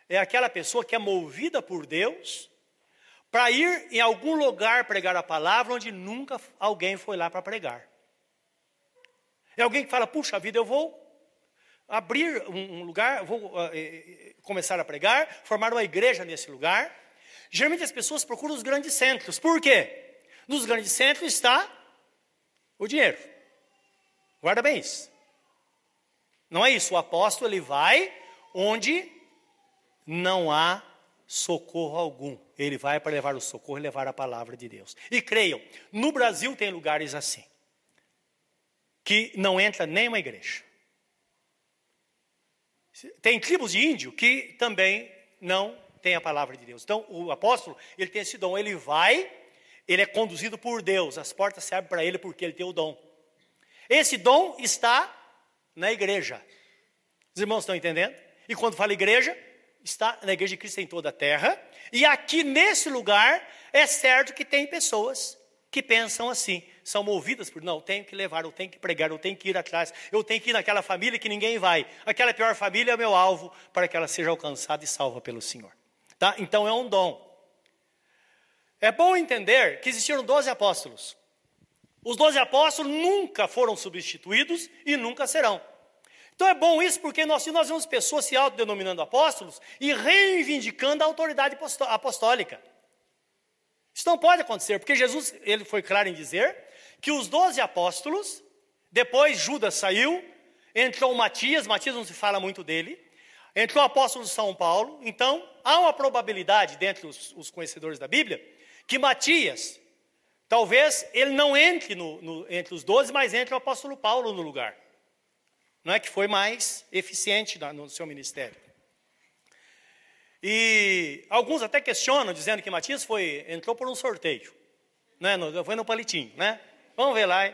É aquela pessoa que é movida por Deus para ir em algum lugar pregar a palavra onde nunca alguém foi lá para pregar. É alguém que fala, puxa vida, eu vou abrir um lugar, vou uh, começar a pregar, formar uma igreja nesse lugar. Geralmente as pessoas procuram os grandes centros. Por quê? Nos grandes centros está o dinheiro. Guarda bem isso. Não é isso. O apóstolo ele vai onde não há socorro algum. Ele vai para levar o socorro e levar a palavra de Deus. E creiam, no Brasil tem lugares assim que não entra nem uma igreja. Tem tribos de índio que também não tem a palavra de Deus. Então, o apóstolo, ele tem esse dom, ele vai, ele é conduzido por Deus, as portas se abrem para ele porque ele tem o dom. Esse dom está na igreja. Os irmãos estão entendendo? E quando fala igreja, está na igreja de Cristo em toda a terra. E aqui nesse lugar, é certo que tem pessoas que pensam assim são movidas por, não, eu tenho que levar, eu tenho que pregar, eu tenho que ir atrás, eu tenho que ir naquela família que ninguém vai. Aquela pior família é o meu alvo para que ela seja alcançada e salva pelo Senhor. Tá? Então é um dom. É bom entender que existiram 12 apóstolos. Os 12 apóstolos nunca foram substituídos e nunca serão. Então é bom isso porque nós, nós vemos pessoas se autodenominando apóstolos e reivindicando a autoridade apostólica. Isso não pode acontecer, porque Jesus ele foi claro em dizer que os doze apóstolos, depois Judas saiu, entrou Matias, Matias não se fala muito dele, entrou o apóstolo de São Paulo, então há uma probabilidade, dentre os, os conhecedores da Bíblia, que Matias, talvez ele não entre no, no, entre os doze, mas entre o apóstolo Paulo no lugar. Não é que foi mais eficiente no seu ministério. E alguns até questionam, dizendo que Matias foi, entrou por um sorteio. Né, no, foi no palitinho, né? Vamos ver lá.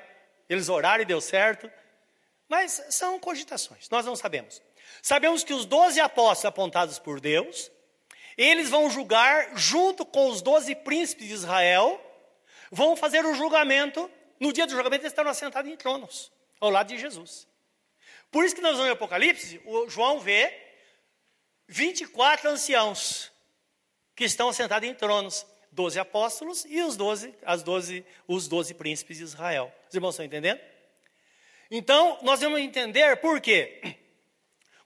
Eles oraram e deu certo. Mas são cogitações, nós não sabemos. Sabemos que os doze apóstolos apontados por Deus, eles vão julgar junto com os doze príncipes de Israel, vão fazer o julgamento. No dia do julgamento, eles estarão assentados em tronos, ao lado de Jesus. Por isso que nós vamos em Apocalipse, o João vê 24 anciãos que estão assentados em tronos doze apóstolos e os doze, as doze, os doze príncipes de Israel. Os irmãos estão entendendo? Então, nós vamos entender por quê.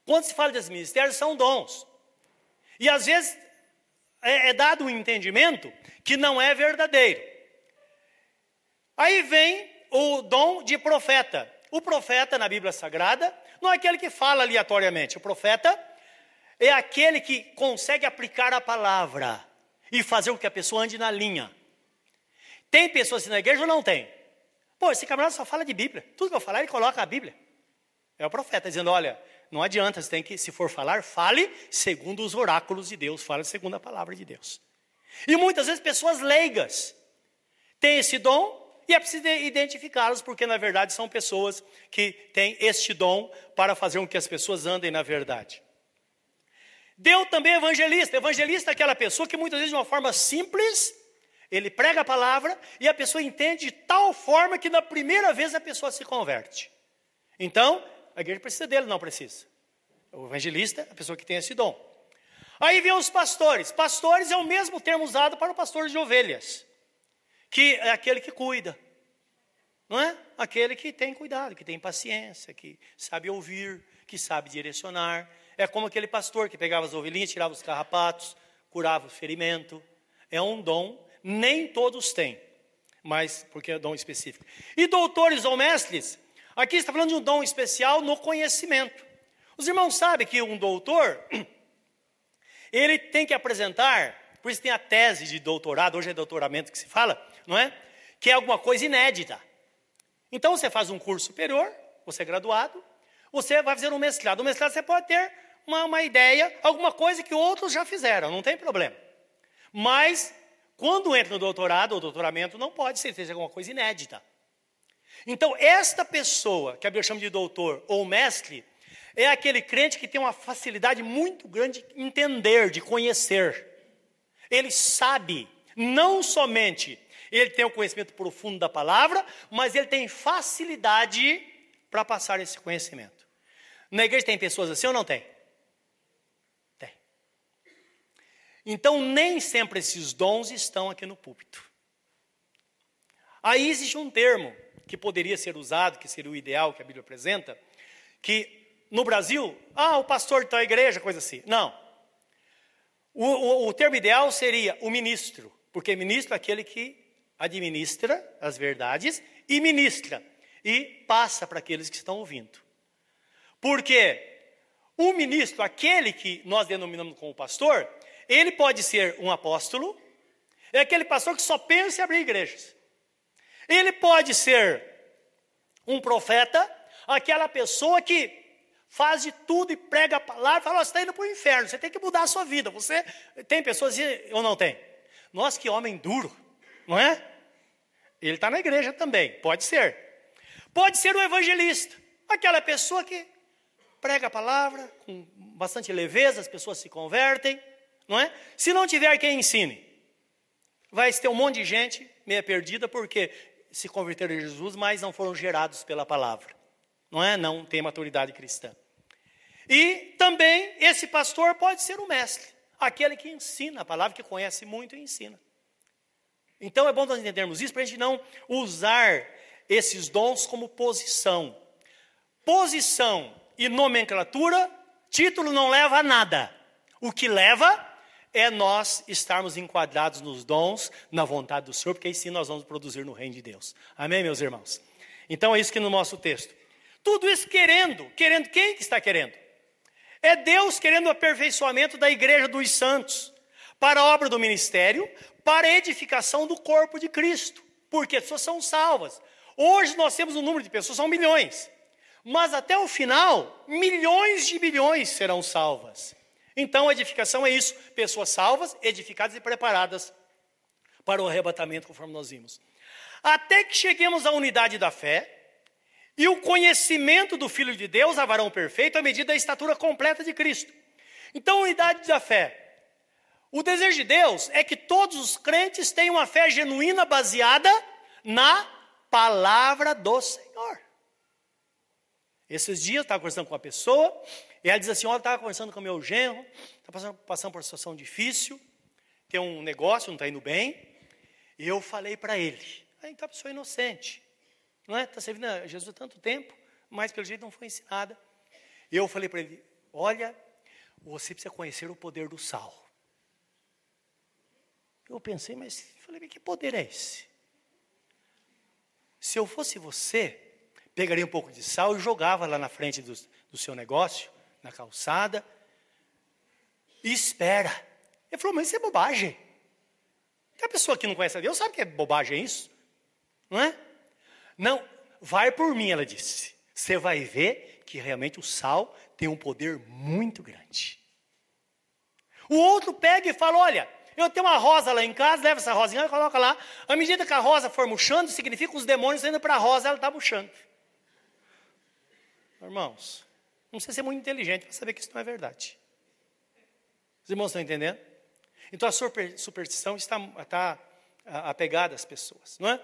Quando se fala desses ministérios, são dons. E às vezes é, é dado um entendimento que não é verdadeiro. Aí vem o dom de profeta. O profeta na Bíblia Sagrada não é aquele que fala aleatoriamente. O profeta é aquele que consegue aplicar a palavra e fazer com que a pessoa ande na linha. Tem pessoas assim na igreja ou não tem? Pô, esse camarada só fala de Bíblia. Tudo que eu falar, ele coloca a Bíblia. É o profeta dizendo: olha, não adianta, você tem que, se for falar, fale segundo os oráculos de Deus, fale segundo a palavra de Deus. E muitas vezes pessoas leigas têm esse dom e é preciso identificá-los, porque na verdade são pessoas que têm este dom para fazer com que as pessoas andem na verdade. Deu também evangelista. Evangelista é aquela pessoa que muitas vezes de uma forma simples, ele prega a palavra e a pessoa entende de tal forma que na primeira vez a pessoa se converte. Então, a igreja precisa dele, não precisa. O evangelista é a pessoa que tem esse dom. Aí vem os pastores. Pastores é o mesmo termo usado para o pastor de ovelhas, que é aquele que cuida, não é? Aquele que tem cuidado, que tem paciência, que sabe ouvir, que sabe direcionar. É como aquele pastor que pegava as ovelhinhas, tirava os carrapatos, curava o ferimento. É um dom, nem todos têm, mas porque é dom específico. E doutores ou mestres, aqui está falando de um dom especial no conhecimento. Os irmãos sabem que um doutor, ele tem que apresentar, por isso tem a tese de doutorado, hoje é doutoramento que se fala, não é? Que é alguma coisa inédita. Então você faz um curso superior, você é graduado, você vai fazer um mestrado. O mestrado você pode ter uma, uma ideia, alguma coisa que outros já fizeram, não tem problema. Mas, quando entra no doutorado ou doutoramento, não pode ser, seja alguma coisa inédita. Então, esta pessoa, que a Bíblia chama de doutor ou mestre, é aquele crente que tem uma facilidade muito grande de entender, de conhecer. Ele sabe, não somente ele tem o conhecimento profundo da palavra, mas ele tem facilidade para passar esse conhecimento. Na igreja tem pessoas assim ou não tem? Então, nem sempre esses dons estão aqui no púlpito. Aí existe um termo que poderia ser usado, que seria o ideal que a Bíblia apresenta, que no Brasil, ah, o pastor da igreja, coisa assim. Não. O, o, o termo ideal seria o ministro, porque ministro é aquele que administra as verdades e ministra e passa para aqueles que estão ouvindo. Porque o ministro, aquele que nós denominamos como pastor, ele pode ser um apóstolo, é aquele pastor que só pensa em abrir igrejas. Ele pode ser um profeta, aquela pessoa que faz de tudo e prega a palavra, fala, você está indo para o inferno, você tem que mudar a sua vida. Você tem pessoas ou não tem? Nossa, que homem duro, não é? Ele está na igreja também, pode ser. Pode ser um evangelista, aquela pessoa que prega a palavra com bastante leveza, as pessoas se convertem, não é? Se não tiver quem ensine, vai ter um monte de gente meia perdida porque se converteram a Jesus, mas não foram gerados pela palavra, não é? Não tem maturidade cristã. E também esse pastor pode ser o mestre, aquele que ensina a palavra, que conhece muito e ensina. Então é bom nós entendermos isso para a gente não usar esses dons como posição. Posição e nomenclatura, título não leva a nada. O que leva é nós estarmos enquadrados nos dons, na vontade do Senhor, porque aí sim nós vamos produzir no reino de Deus. Amém, meus irmãos? Então é isso que no nosso texto. Tudo isso querendo, querendo quem que está querendo? É Deus querendo o aperfeiçoamento da igreja dos santos, para a obra do ministério, para a edificação do corpo de Cristo, porque as pessoas são salvas. Hoje nós temos um número de pessoas, são milhões, mas até o final, milhões de milhões serão salvas. Então a edificação é isso: pessoas salvas, edificadas e preparadas para o arrebatamento, conforme nós vimos. Até que cheguemos à unidade da fé, e o conhecimento do Filho de Deus, a varão perfeito, à medida da estatura completa de Cristo. Então, unidade da fé. O desejo de Deus é que todos os crentes tenham uma fé genuína baseada na palavra do Senhor. Esses dias estava conversando com uma pessoa, e ela diz assim: Olha, estava conversando com meu genro, está passando, passando por uma situação difícil, tem um negócio, não está indo bem. E eu falei para ele: ah, então a pessoa é inocente. Não é? Está servindo a Jesus há tanto tempo, mas pelo jeito não foi ensinada. Eu falei para ele: olha, você precisa conhecer o poder do sal. Eu pensei, mas falei, que poder é esse? Se eu fosse você, pegaria um pouco de sal e jogava lá na frente do, do seu negócio, na calçada, e espera. Ele falou, mas isso é bobagem. a pessoa que não conhece a Deus sabe que é bobagem isso, não é? Não, vai por mim, ela disse. Você vai ver que realmente o sal tem um poder muito grande. O outro pega e fala: Olha, eu tenho uma rosa lá em casa, leva essa rosinha e coloca lá. À medida que a rosa for murchando, significa que os demônios indo para a rosa, ela está murchando. Irmãos, não precisa ser muito inteligente para saber que isso não é verdade. Os irmãos estão entendendo? Então a superstição está, está apegada às pessoas, não é?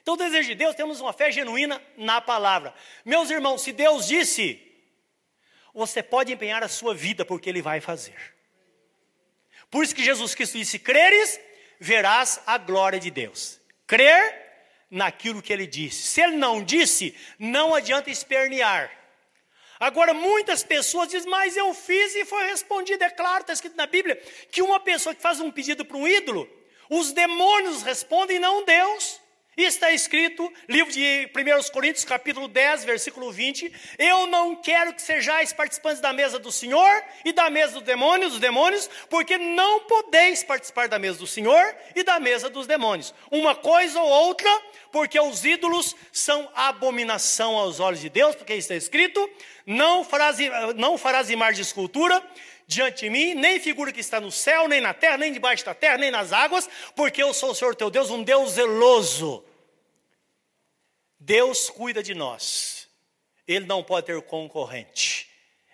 Então, o desejo de Deus, temos uma fé genuína na palavra. Meus irmãos, se Deus disse, você pode empenhar a sua vida porque Ele vai fazer. Por isso que Jesus Cristo disse: creres, verás a glória de Deus. Crer naquilo que ele disse. Se ele não disse, não adianta espernear. Agora, muitas pessoas dizem, mas eu fiz e foi respondido. É claro, está escrito na Bíblia, que uma pessoa que faz um pedido para um ídolo, os demônios respondem, não Deus. Está escrito, livro de 1 Coríntios, capítulo 10, versículo 20. Eu não quero que sejais participantes da mesa do Senhor e da mesa dos demônios, dos demônios, porque não podeis participar da mesa do Senhor e da mesa dos demônios. Uma coisa ou outra, porque os ídolos são abominação aos olhos de Deus, porque está escrito: não farás, não farás imagem de escultura diante de mim, nem figura que está no céu, nem na terra, nem debaixo da terra, nem nas águas, porque eu sou o Senhor teu Deus, um Deus zeloso Deus cuida de nós. Ele não pode ter concorrente.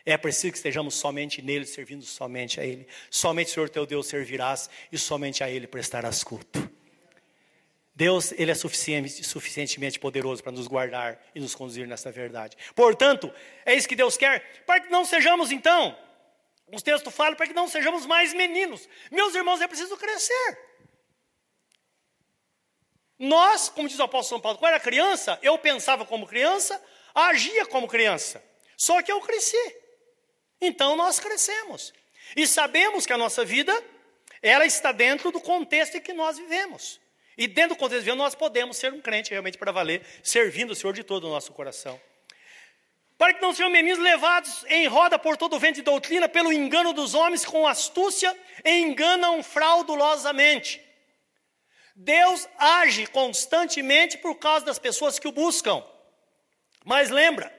É preciso que estejamos somente nele, servindo somente a ele. Somente o Senhor teu Deus servirás e somente a ele prestarás culto. Deus, ele é suficiente, suficientemente poderoso para nos guardar e nos conduzir nessa verdade. Portanto, é isso que Deus quer, para que não sejamos então, os textos falam para que não sejamos mais meninos. Meus irmãos, é preciso crescer. Nós, como diz o apóstolo São Paulo, quando era criança, eu pensava como criança, agia como criança. Só que eu cresci. Então nós crescemos. E sabemos que a nossa vida, ela está dentro do contexto em que nós vivemos. E dentro do contexto que vivemos, nós podemos ser um crente realmente para valer, servindo o Senhor de todo o nosso coração. Para que não sejam meninos levados em roda por todo o vento de doutrina, pelo engano dos homens, com astúcia, enganam fraudulosamente. Deus age constantemente por causa das pessoas que o buscam. Mas lembra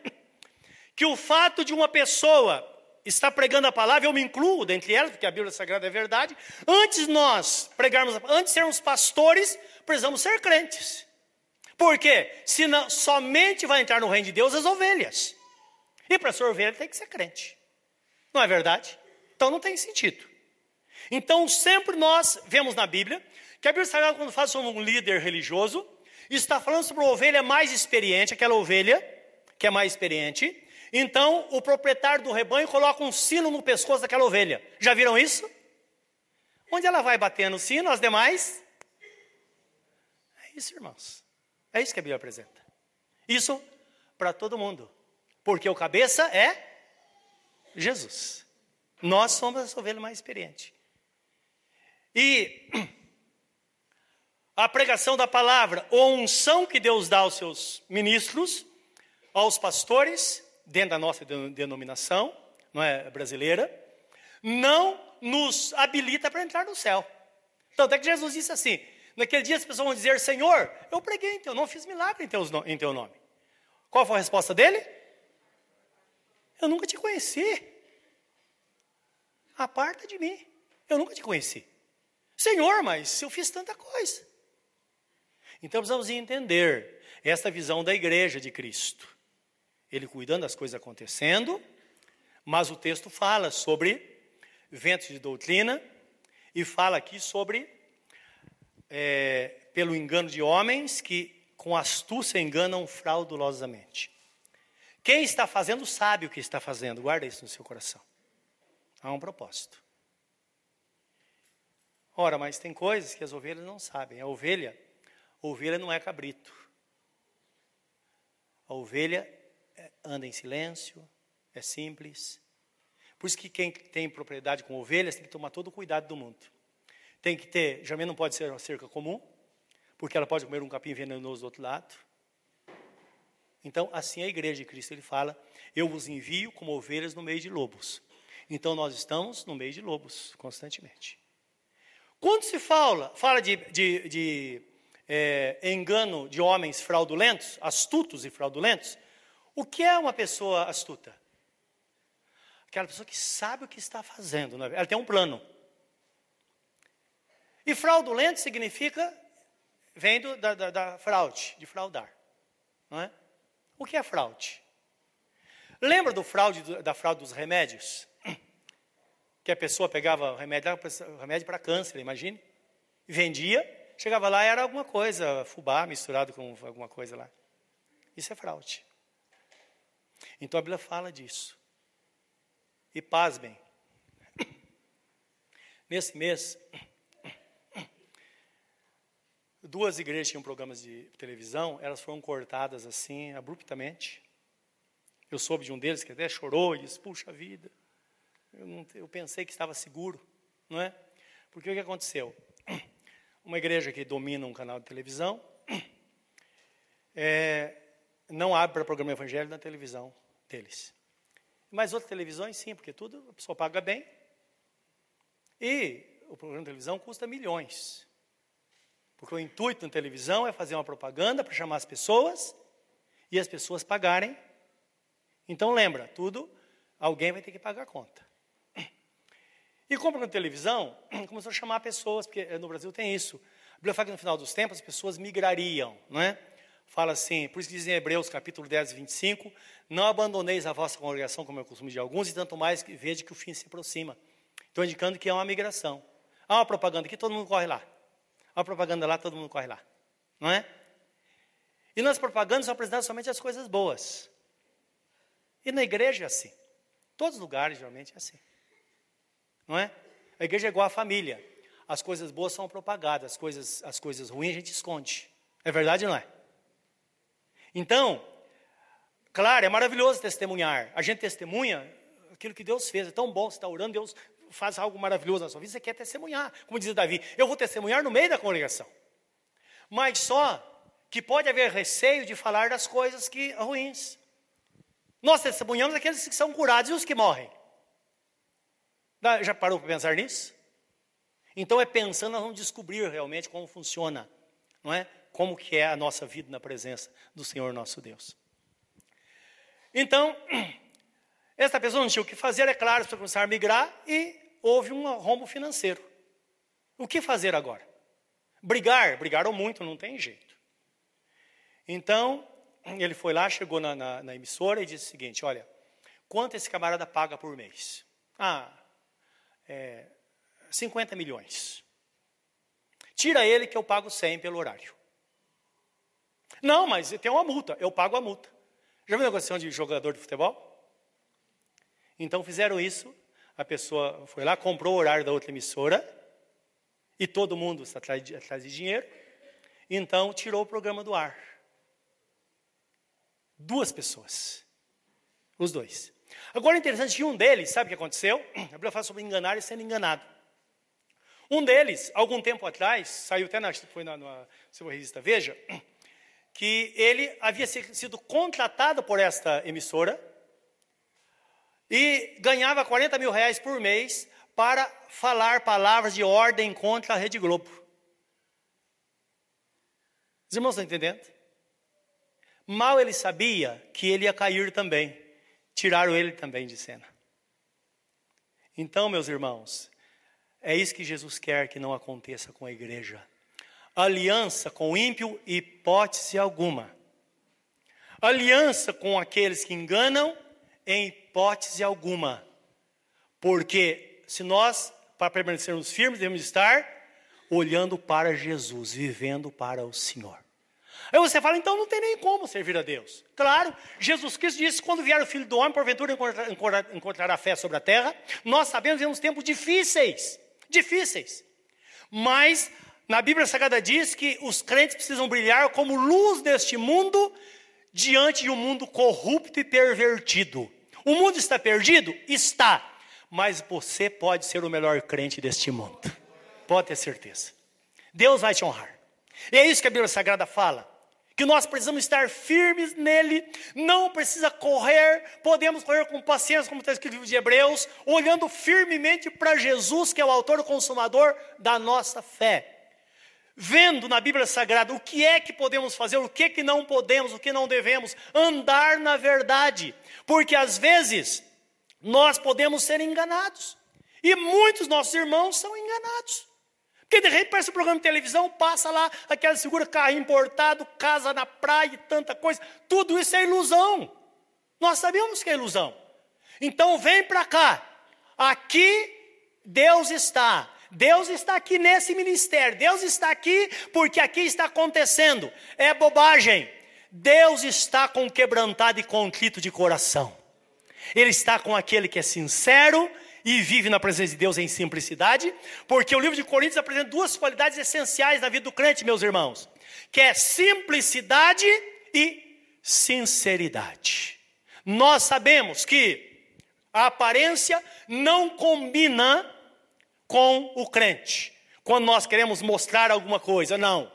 que o fato de uma pessoa estar pregando a palavra, eu me incluo dentre elas, porque a Bíblia Sagrada é verdade. Antes nós pregarmos, antes de sermos pastores, precisamos ser crentes. Por quê? Senão somente vai entrar no reino de Deus as ovelhas. E para ser ovelha tem que ser crente. Não é verdade? Então não tem sentido. Então sempre nós vemos na Bíblia que a Bíblia Sagrada, quando fala sobre um líder religioso, está falando sobre uma ovelha mais experiente, aquela ovelha que é mais experiente. Então, o proprietário do rebanho coloca um sino no pescoço daquela ovelha. Já viram isso? Onde ela vai bater no sino, as demais? É isso, irmãos. É isso que a Bíblia apresenta. Isso para todo mundo. Porque o cabeça é Jesus. Nós somos a ovelha mais experiente. E a pregação da palavra, ou unção que Deus dá aos seus ministros, aos pastores, dentro da nossa denominação, não é brasileira, não nos habilita para entrar no céu. Então, até que Jesus disse assim: naquele dia as pessoas vão dizer, Senhor, eu preguei em teu nome, fiz milagre em, teus, em teu nome. Qual foi a resposta dele? Eu nunca te conheci. Aparta de mim. Eu nunca te conheci. Senhor, mas eu fiz tanta coisa. Então precisamos entender esta visão da igreja de Cristo. Ele cuidando das coisas acontecendo, mas o texto fala sobre ventos de doutrina e fala aqui sobre é, pelo engano de homens que com astúcia enganam fraudulosamente. Quem está fazendo sabe o que está fazendo, guarda isso no seu coração. Há um propósito. Ora, mas tem coisas que as ovelhas não sabem. A ovelha Ovelha não é cabrito. A ovelha é, anda em silêncio, é simples. Por isso que quem tem propriedade com ovelhas tem que tomar todo o cuidado do mundo. Tem que ter, geralmente não pode ser uma cerca comum, porque ela pode comer um capim venenoso do outro lado. Então, assim a igreja de Cristo, ele fala: Eu vos envio como ovelhas no meio de lobos. Então, nós estamos no meio de lobos, constantemente. Quando se fala, fala de, de, de é, engano de homens fraudulentos, astutos e fraudulentos, o que é uma pessoa astuta? Aquela pessoa que sabe o que está fazendo, é? ela tem um plano. E fraudulento significa, vem do, da, da, da, fraude, de fraudar. Não é? O que é fraude? Lembra do fraude, da fraude dos remédios? Que a pessoa pegava remédio, remédio para câncer, imagine, vendia, Chegava lá era alguma coisa, fubá misturado com alguma coisa lá. Isso é fraude. Então a Bíblia fala disso. E pasmem. Nesse mês, duas igrejas tinham programas de televisão, elas foram cortadas assim, abruptamente. Eu soube de um deles que até chorou e disse: Puxa vida, eu, não, eu pensei que estava seguro, não é? Porque o que aconteceu? Uma igreja que domina um canal de televisão é, não abre para programa evangélico na televisão deles. Mas outras televisões, sim, porque tudo a pessoa paga bem. E o programa de televisão custa milhões. Porque o intuito na televisão é fazer uma propaganda para chamar as pessoas e as pessoas pagarem. Então lembra, tudo alguém vai ter que pagar a conta. E na televisão, começou a chamar pessoas, porque no Brasil tem isso. A Bíblia fala que no final dos tempos as pessoas migrariam, não é? Fala assim, por isso que diz em Hebreus capítulo 10, 25, não abandoneis a vossa congregação, como é o costume de alguns, e tanto mais que veja que o fim se aproxima. Estou indicando que é uma migração. Há uma propaganda aqui, todo mundo corre lá. Há uma propaganda lá, todo mundo corre lá. Não é? E nas propagandas são apresentadas somente as coisas boas. E na igreja é assim. Todos os lugares, geralmente, é assim. Não é? A igreja é igual à família. As coisas boas são propagadas, as coisas, as coisas ruins a gente esconde. É verdade ou não é? Então, claro, é maravilhoso testemunhar. A gente testemunha aquilo que Deus fez. É tão bom você estar orando, Deus faz algo maravilhoso na sua vida, você quer testemunhar. Como diz Davi, eu vou testemunhar no meio da congregação. Mas só que pode haver receio de falar das coisas que ruins. Nós testemunhamos aqueles que são curados e os que morrem. Já parou para pensar nisso? Então é pensando, nós vamos descobrir realmente como funciona, não é? Como que é a nossa vida na presença do Senhor nosso Deus. Então, essa pessoa não tinha o que fazer, é claro, para começar a migrar e houve um rombo financeiro. O que fazer agora? Brigar, brigaram muito, não tem jeito. Então, ele foi lá, chegou na, na, na emissora e disse o seguinte: olha, quanto esse camarada paga por mês? Ah, é, 50 milhões. Tira ele que eu pago 100 pelo horário. Não, mas tem uma multa, eu pago a multa. Já viu negociação de jogador de futebol? Então fizeram isso, a pessoa foi lá, comprou o horário da outra emissora, e todo mundo está atrás de, atrás de dinheiro, então tirou o programa do ar. Duas pessoas. Os dois. Agora, interessante que um deles, sabe o que aconteceu? A Bíblia fala sobre enganar e sendo enganado. Um deles, algum tempo atrás, saiu até na, foi na, na sua revista Veja, que ele havia sido contratado por esta emissora e ganhava 40 mil reais por mês para falar palavras de ordem contra a Rede Globo. Os irmãos estão entendendo? Mal ele sabia que ele ia cair também. Tiraram ele também de cena. Então, meus irmãos, é isso que Jesus quer que não aconteça com a igreja. Aliança com o ímpio, hipótese alguma. Aliança com aqueles que enganam, em hipótese alguma. Porque se nós, para permanecermos firmes, devemos estar olhando para Jesus, vivendo para o Senhor. Aí você fala, então não tem nem como servir a Deus. Claro, Jesus Cristo disse: quando vier o Filho do Homem, porventura encontrar, encontrará fé sobre a terra. Nós sabemos que temos tempos difíceis difíceis. Mas na Bíblia Sagrada diz que os crentes precisam brilhar como luz deste mundo diante de um mundo corrupto e pervertido. O mundo está perdido? Está. Mas você pode ser o melhor crente deste mundo. Pode ter certeza. Deus vai te honrar. E é isso que a Bíblia Sagrada fala que nós precisamos estar firmes nele, não precisa correr, podemos correr com paciência, como está escrito no livro de Hebreus, olhando firmemente para Jesus, que é o autor e consumador da nossa fé. Vendo na Bíblia Sagrada o que é que podemos fazer, o que é que não podemos, o que não devemos, andar na verdade, porque às vezes nós podemos ser enganados, e muitos nossos irmãos são enganados. Porque de repente parece um programa de televisão, passa lá, aquela segura carro importado, casa na praia e tanta coisa. Tudo isso é ilusão. Nós sabemos que é ilusão. Então vem para cá. Aqui Deus está. Deus está aqui nesse ministério. Deus está aqui porque aqui está acontecendo. É bobagem. Deus está com quebrantado e contrito de coração. Ele está com aquele que é sincero e vive na presença de Deus em simplicidade, porque o livro de Coríntios apresenta duas qualidades essenciais na vida do crente, meus irmãos, que é simplicidade e sinceridade. Nós sabemos que a aparência não combina com o crente. Quando nós queremos mostrar alguma coisa, não.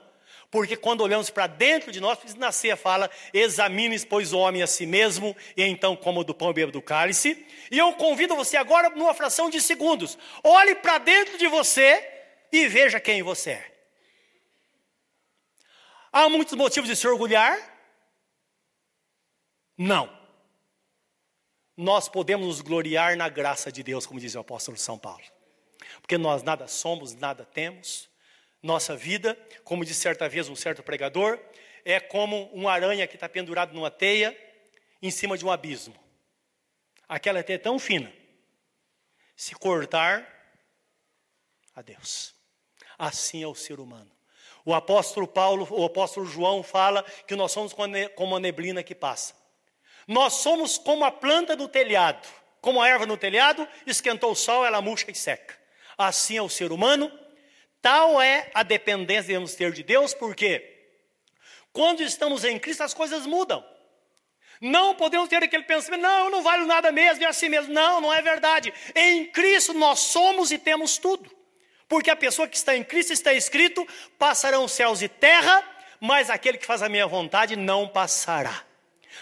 Porque quando olhamos para dentro de nós, na ceia fala, examine pois o homem a si mesmo, e então coma do pão e beba do cálice. E eu convido você agora, numa fração de segundos, olhe para dentro de você e veja quem você é. Há muitos motivos de se orgulhar? Não. Nós podemos nos gloriar na graça de Deus, como diz o apóstolo São Paulo. Porque nós nada somos, nada temos, nossa vida, como disse certa vez um certo pregador, é como uma aranha que está pendurada numa teia em cima de um abismo. Aquela teia é tão fina. Se cortar, adeus. Assim é o ser humano. O apóstolo Paulo, o apóstolo João fala que nós somos como a neblina que passa. Nós somos como a planta do telhado. Como a erva no telhado, esquentou o sol, ela murcha e seca. Assim é o ser humano, Tal é a dependência que devemos ter de Deus, porque quando estamos em Cristo as coisas mudam. Não podemos ter aquele pensamento, não, eu não valho nada mesmo, é assim mesmo. Não, não é verdade. Em Cristo nós somos e temos tudo. Porque a pessoa que está em Cristo está escrito: passarão céus e terra, mas aquele que faz a minha vontade não passará.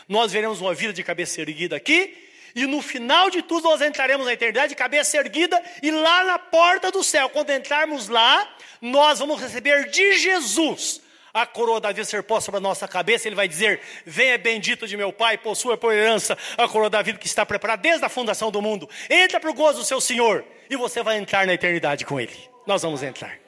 Nós veremos uma vida de cabeça erguida aqui, e no final de tudo nós entraremos na eternidade de cabeça erguida e lá na porta do céu, quando entrarmos lá, nós vamos receber de Jesus a coroa da vida ser posta sobre a nossa cabeça, ele vai dizer: Venha bendito de meu Pai, possua por herança a coroa da vida que está preparada desde a fundação do mundo. Entra para o gozo do seu Senhor e você vai entrar na eternidade com Ele. Nós vamos entrar.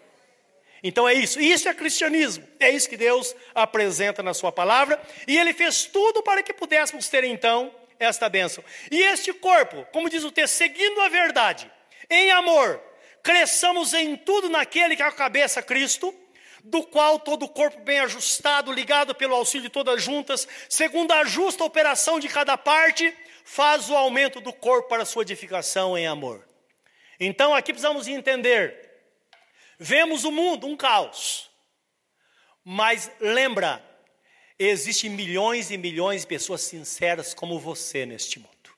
Então é isso, isso é cristianismo, é isso que Deus apresenta na Sua palavra, e Ele fez tudo para que pudéssemos ter então esta bênção. E este corpo, como diz o texto, seguindo a verdade, em amor, cresçamos em tudo naquele que é a cabeça, Cristo, do qual todo o corpo bem ajustado, ligado pelo auxílio de todas juntas, segundo a justa operação de cada parte, faz o aumento do corpo para sua edificação em amor. Então aqui precisamos entender, vemos o mundo um caos, mas lembra, Existem milhões e milhões de pessoas sinceras como você neste mundo.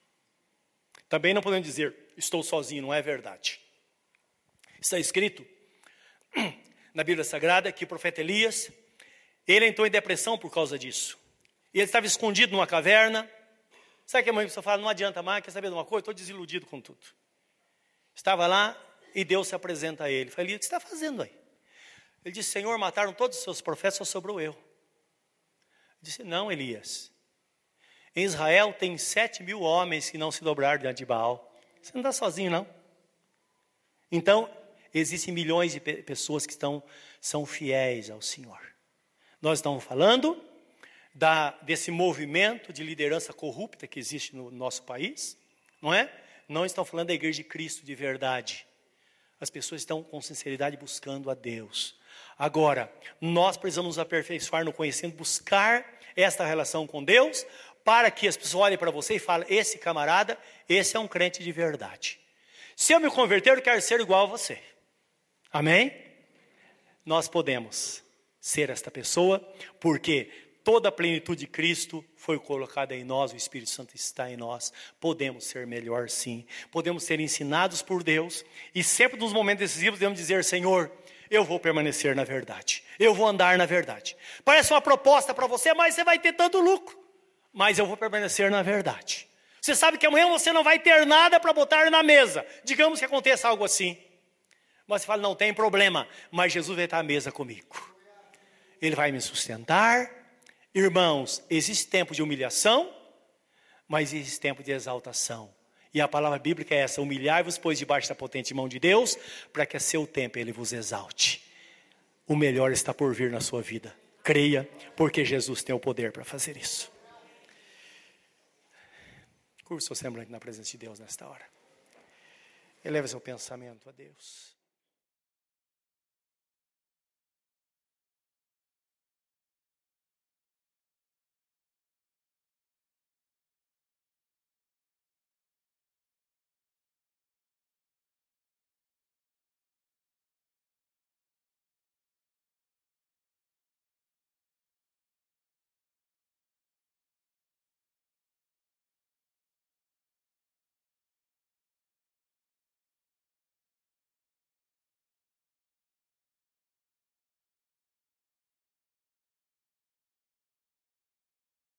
Também não podemos dizer, estou sozinho, não é verdade. Está escrito na Bíblia Sagrada que o profeta Elias, ele entrou em depressão por causa disso. E ele estava escondido numa caverna. Sabe que a mãe pessoa fala, não adianta mais, quer saber de uma coisa? Estou desiludido com tudo. Estava lá e Deus se apresenta a ele. Falei, o que você está fazendo aí? Ele disse, Senhor, mataram todos os seus profetas, só sobrou eu. Disse: Não, Elias. Em Israel tem sete mil homens que não se dobraram diante de Baal. Você não está sozinho, não. Então, existem milhões de pessoas que estão, são fiéis ao Senhor. Nós estamos falando da, desse movimento de liderança corrupta que existe no nosso país, não é? Não estão falando da igreja de Cristo de verdade. As pessoas estão com sinceridade buscando a Deus. Agora, nós precisamos nos aperfeiçoar no conhecimento, buscar esta relação com Deus, para que as pessoas olhem para você e falem: esse camarada, esse é um crente de verdade. Se eu me converter, eu quero ser igual a você. Amém? Nós podemos ser esta pessoa, porque toda a plenitude de Cristo foi colocada em nós, o Espírito Santo está em nós. Podemos ser melhor sim. Podemos ser ensinados por Deus e sempre nos momentos decisivos devemos dizer: Senhor, eu vou permanecer na verdade, eu vou andar na verdade. Parece uma proposta para você, mas você vai ter tanto lucro. Mas eu vou permanecer na verdade. Você sabe que amanhã você não vai ter nada para botar na mesa. Digamos que aconteça algo assim. Mas você fala, não tem problema, mas Jesus vai estar à mesa comigo. Ele vai me sustentar. Irmãos, existe tempo de humilhação, mas existe tempo de exaltação. E a palavra bíblica é essa: humilhai-vos, pois, debaixo da potente mão de Deus, para que a seu tempo ele vos exalte. O melhor está por vir na sua vida. Creia, porque Jesus tem o poder para fazer isso. Curva seu semblante na presença de Deus nesta hora. Eleve seu pensamento a Deus.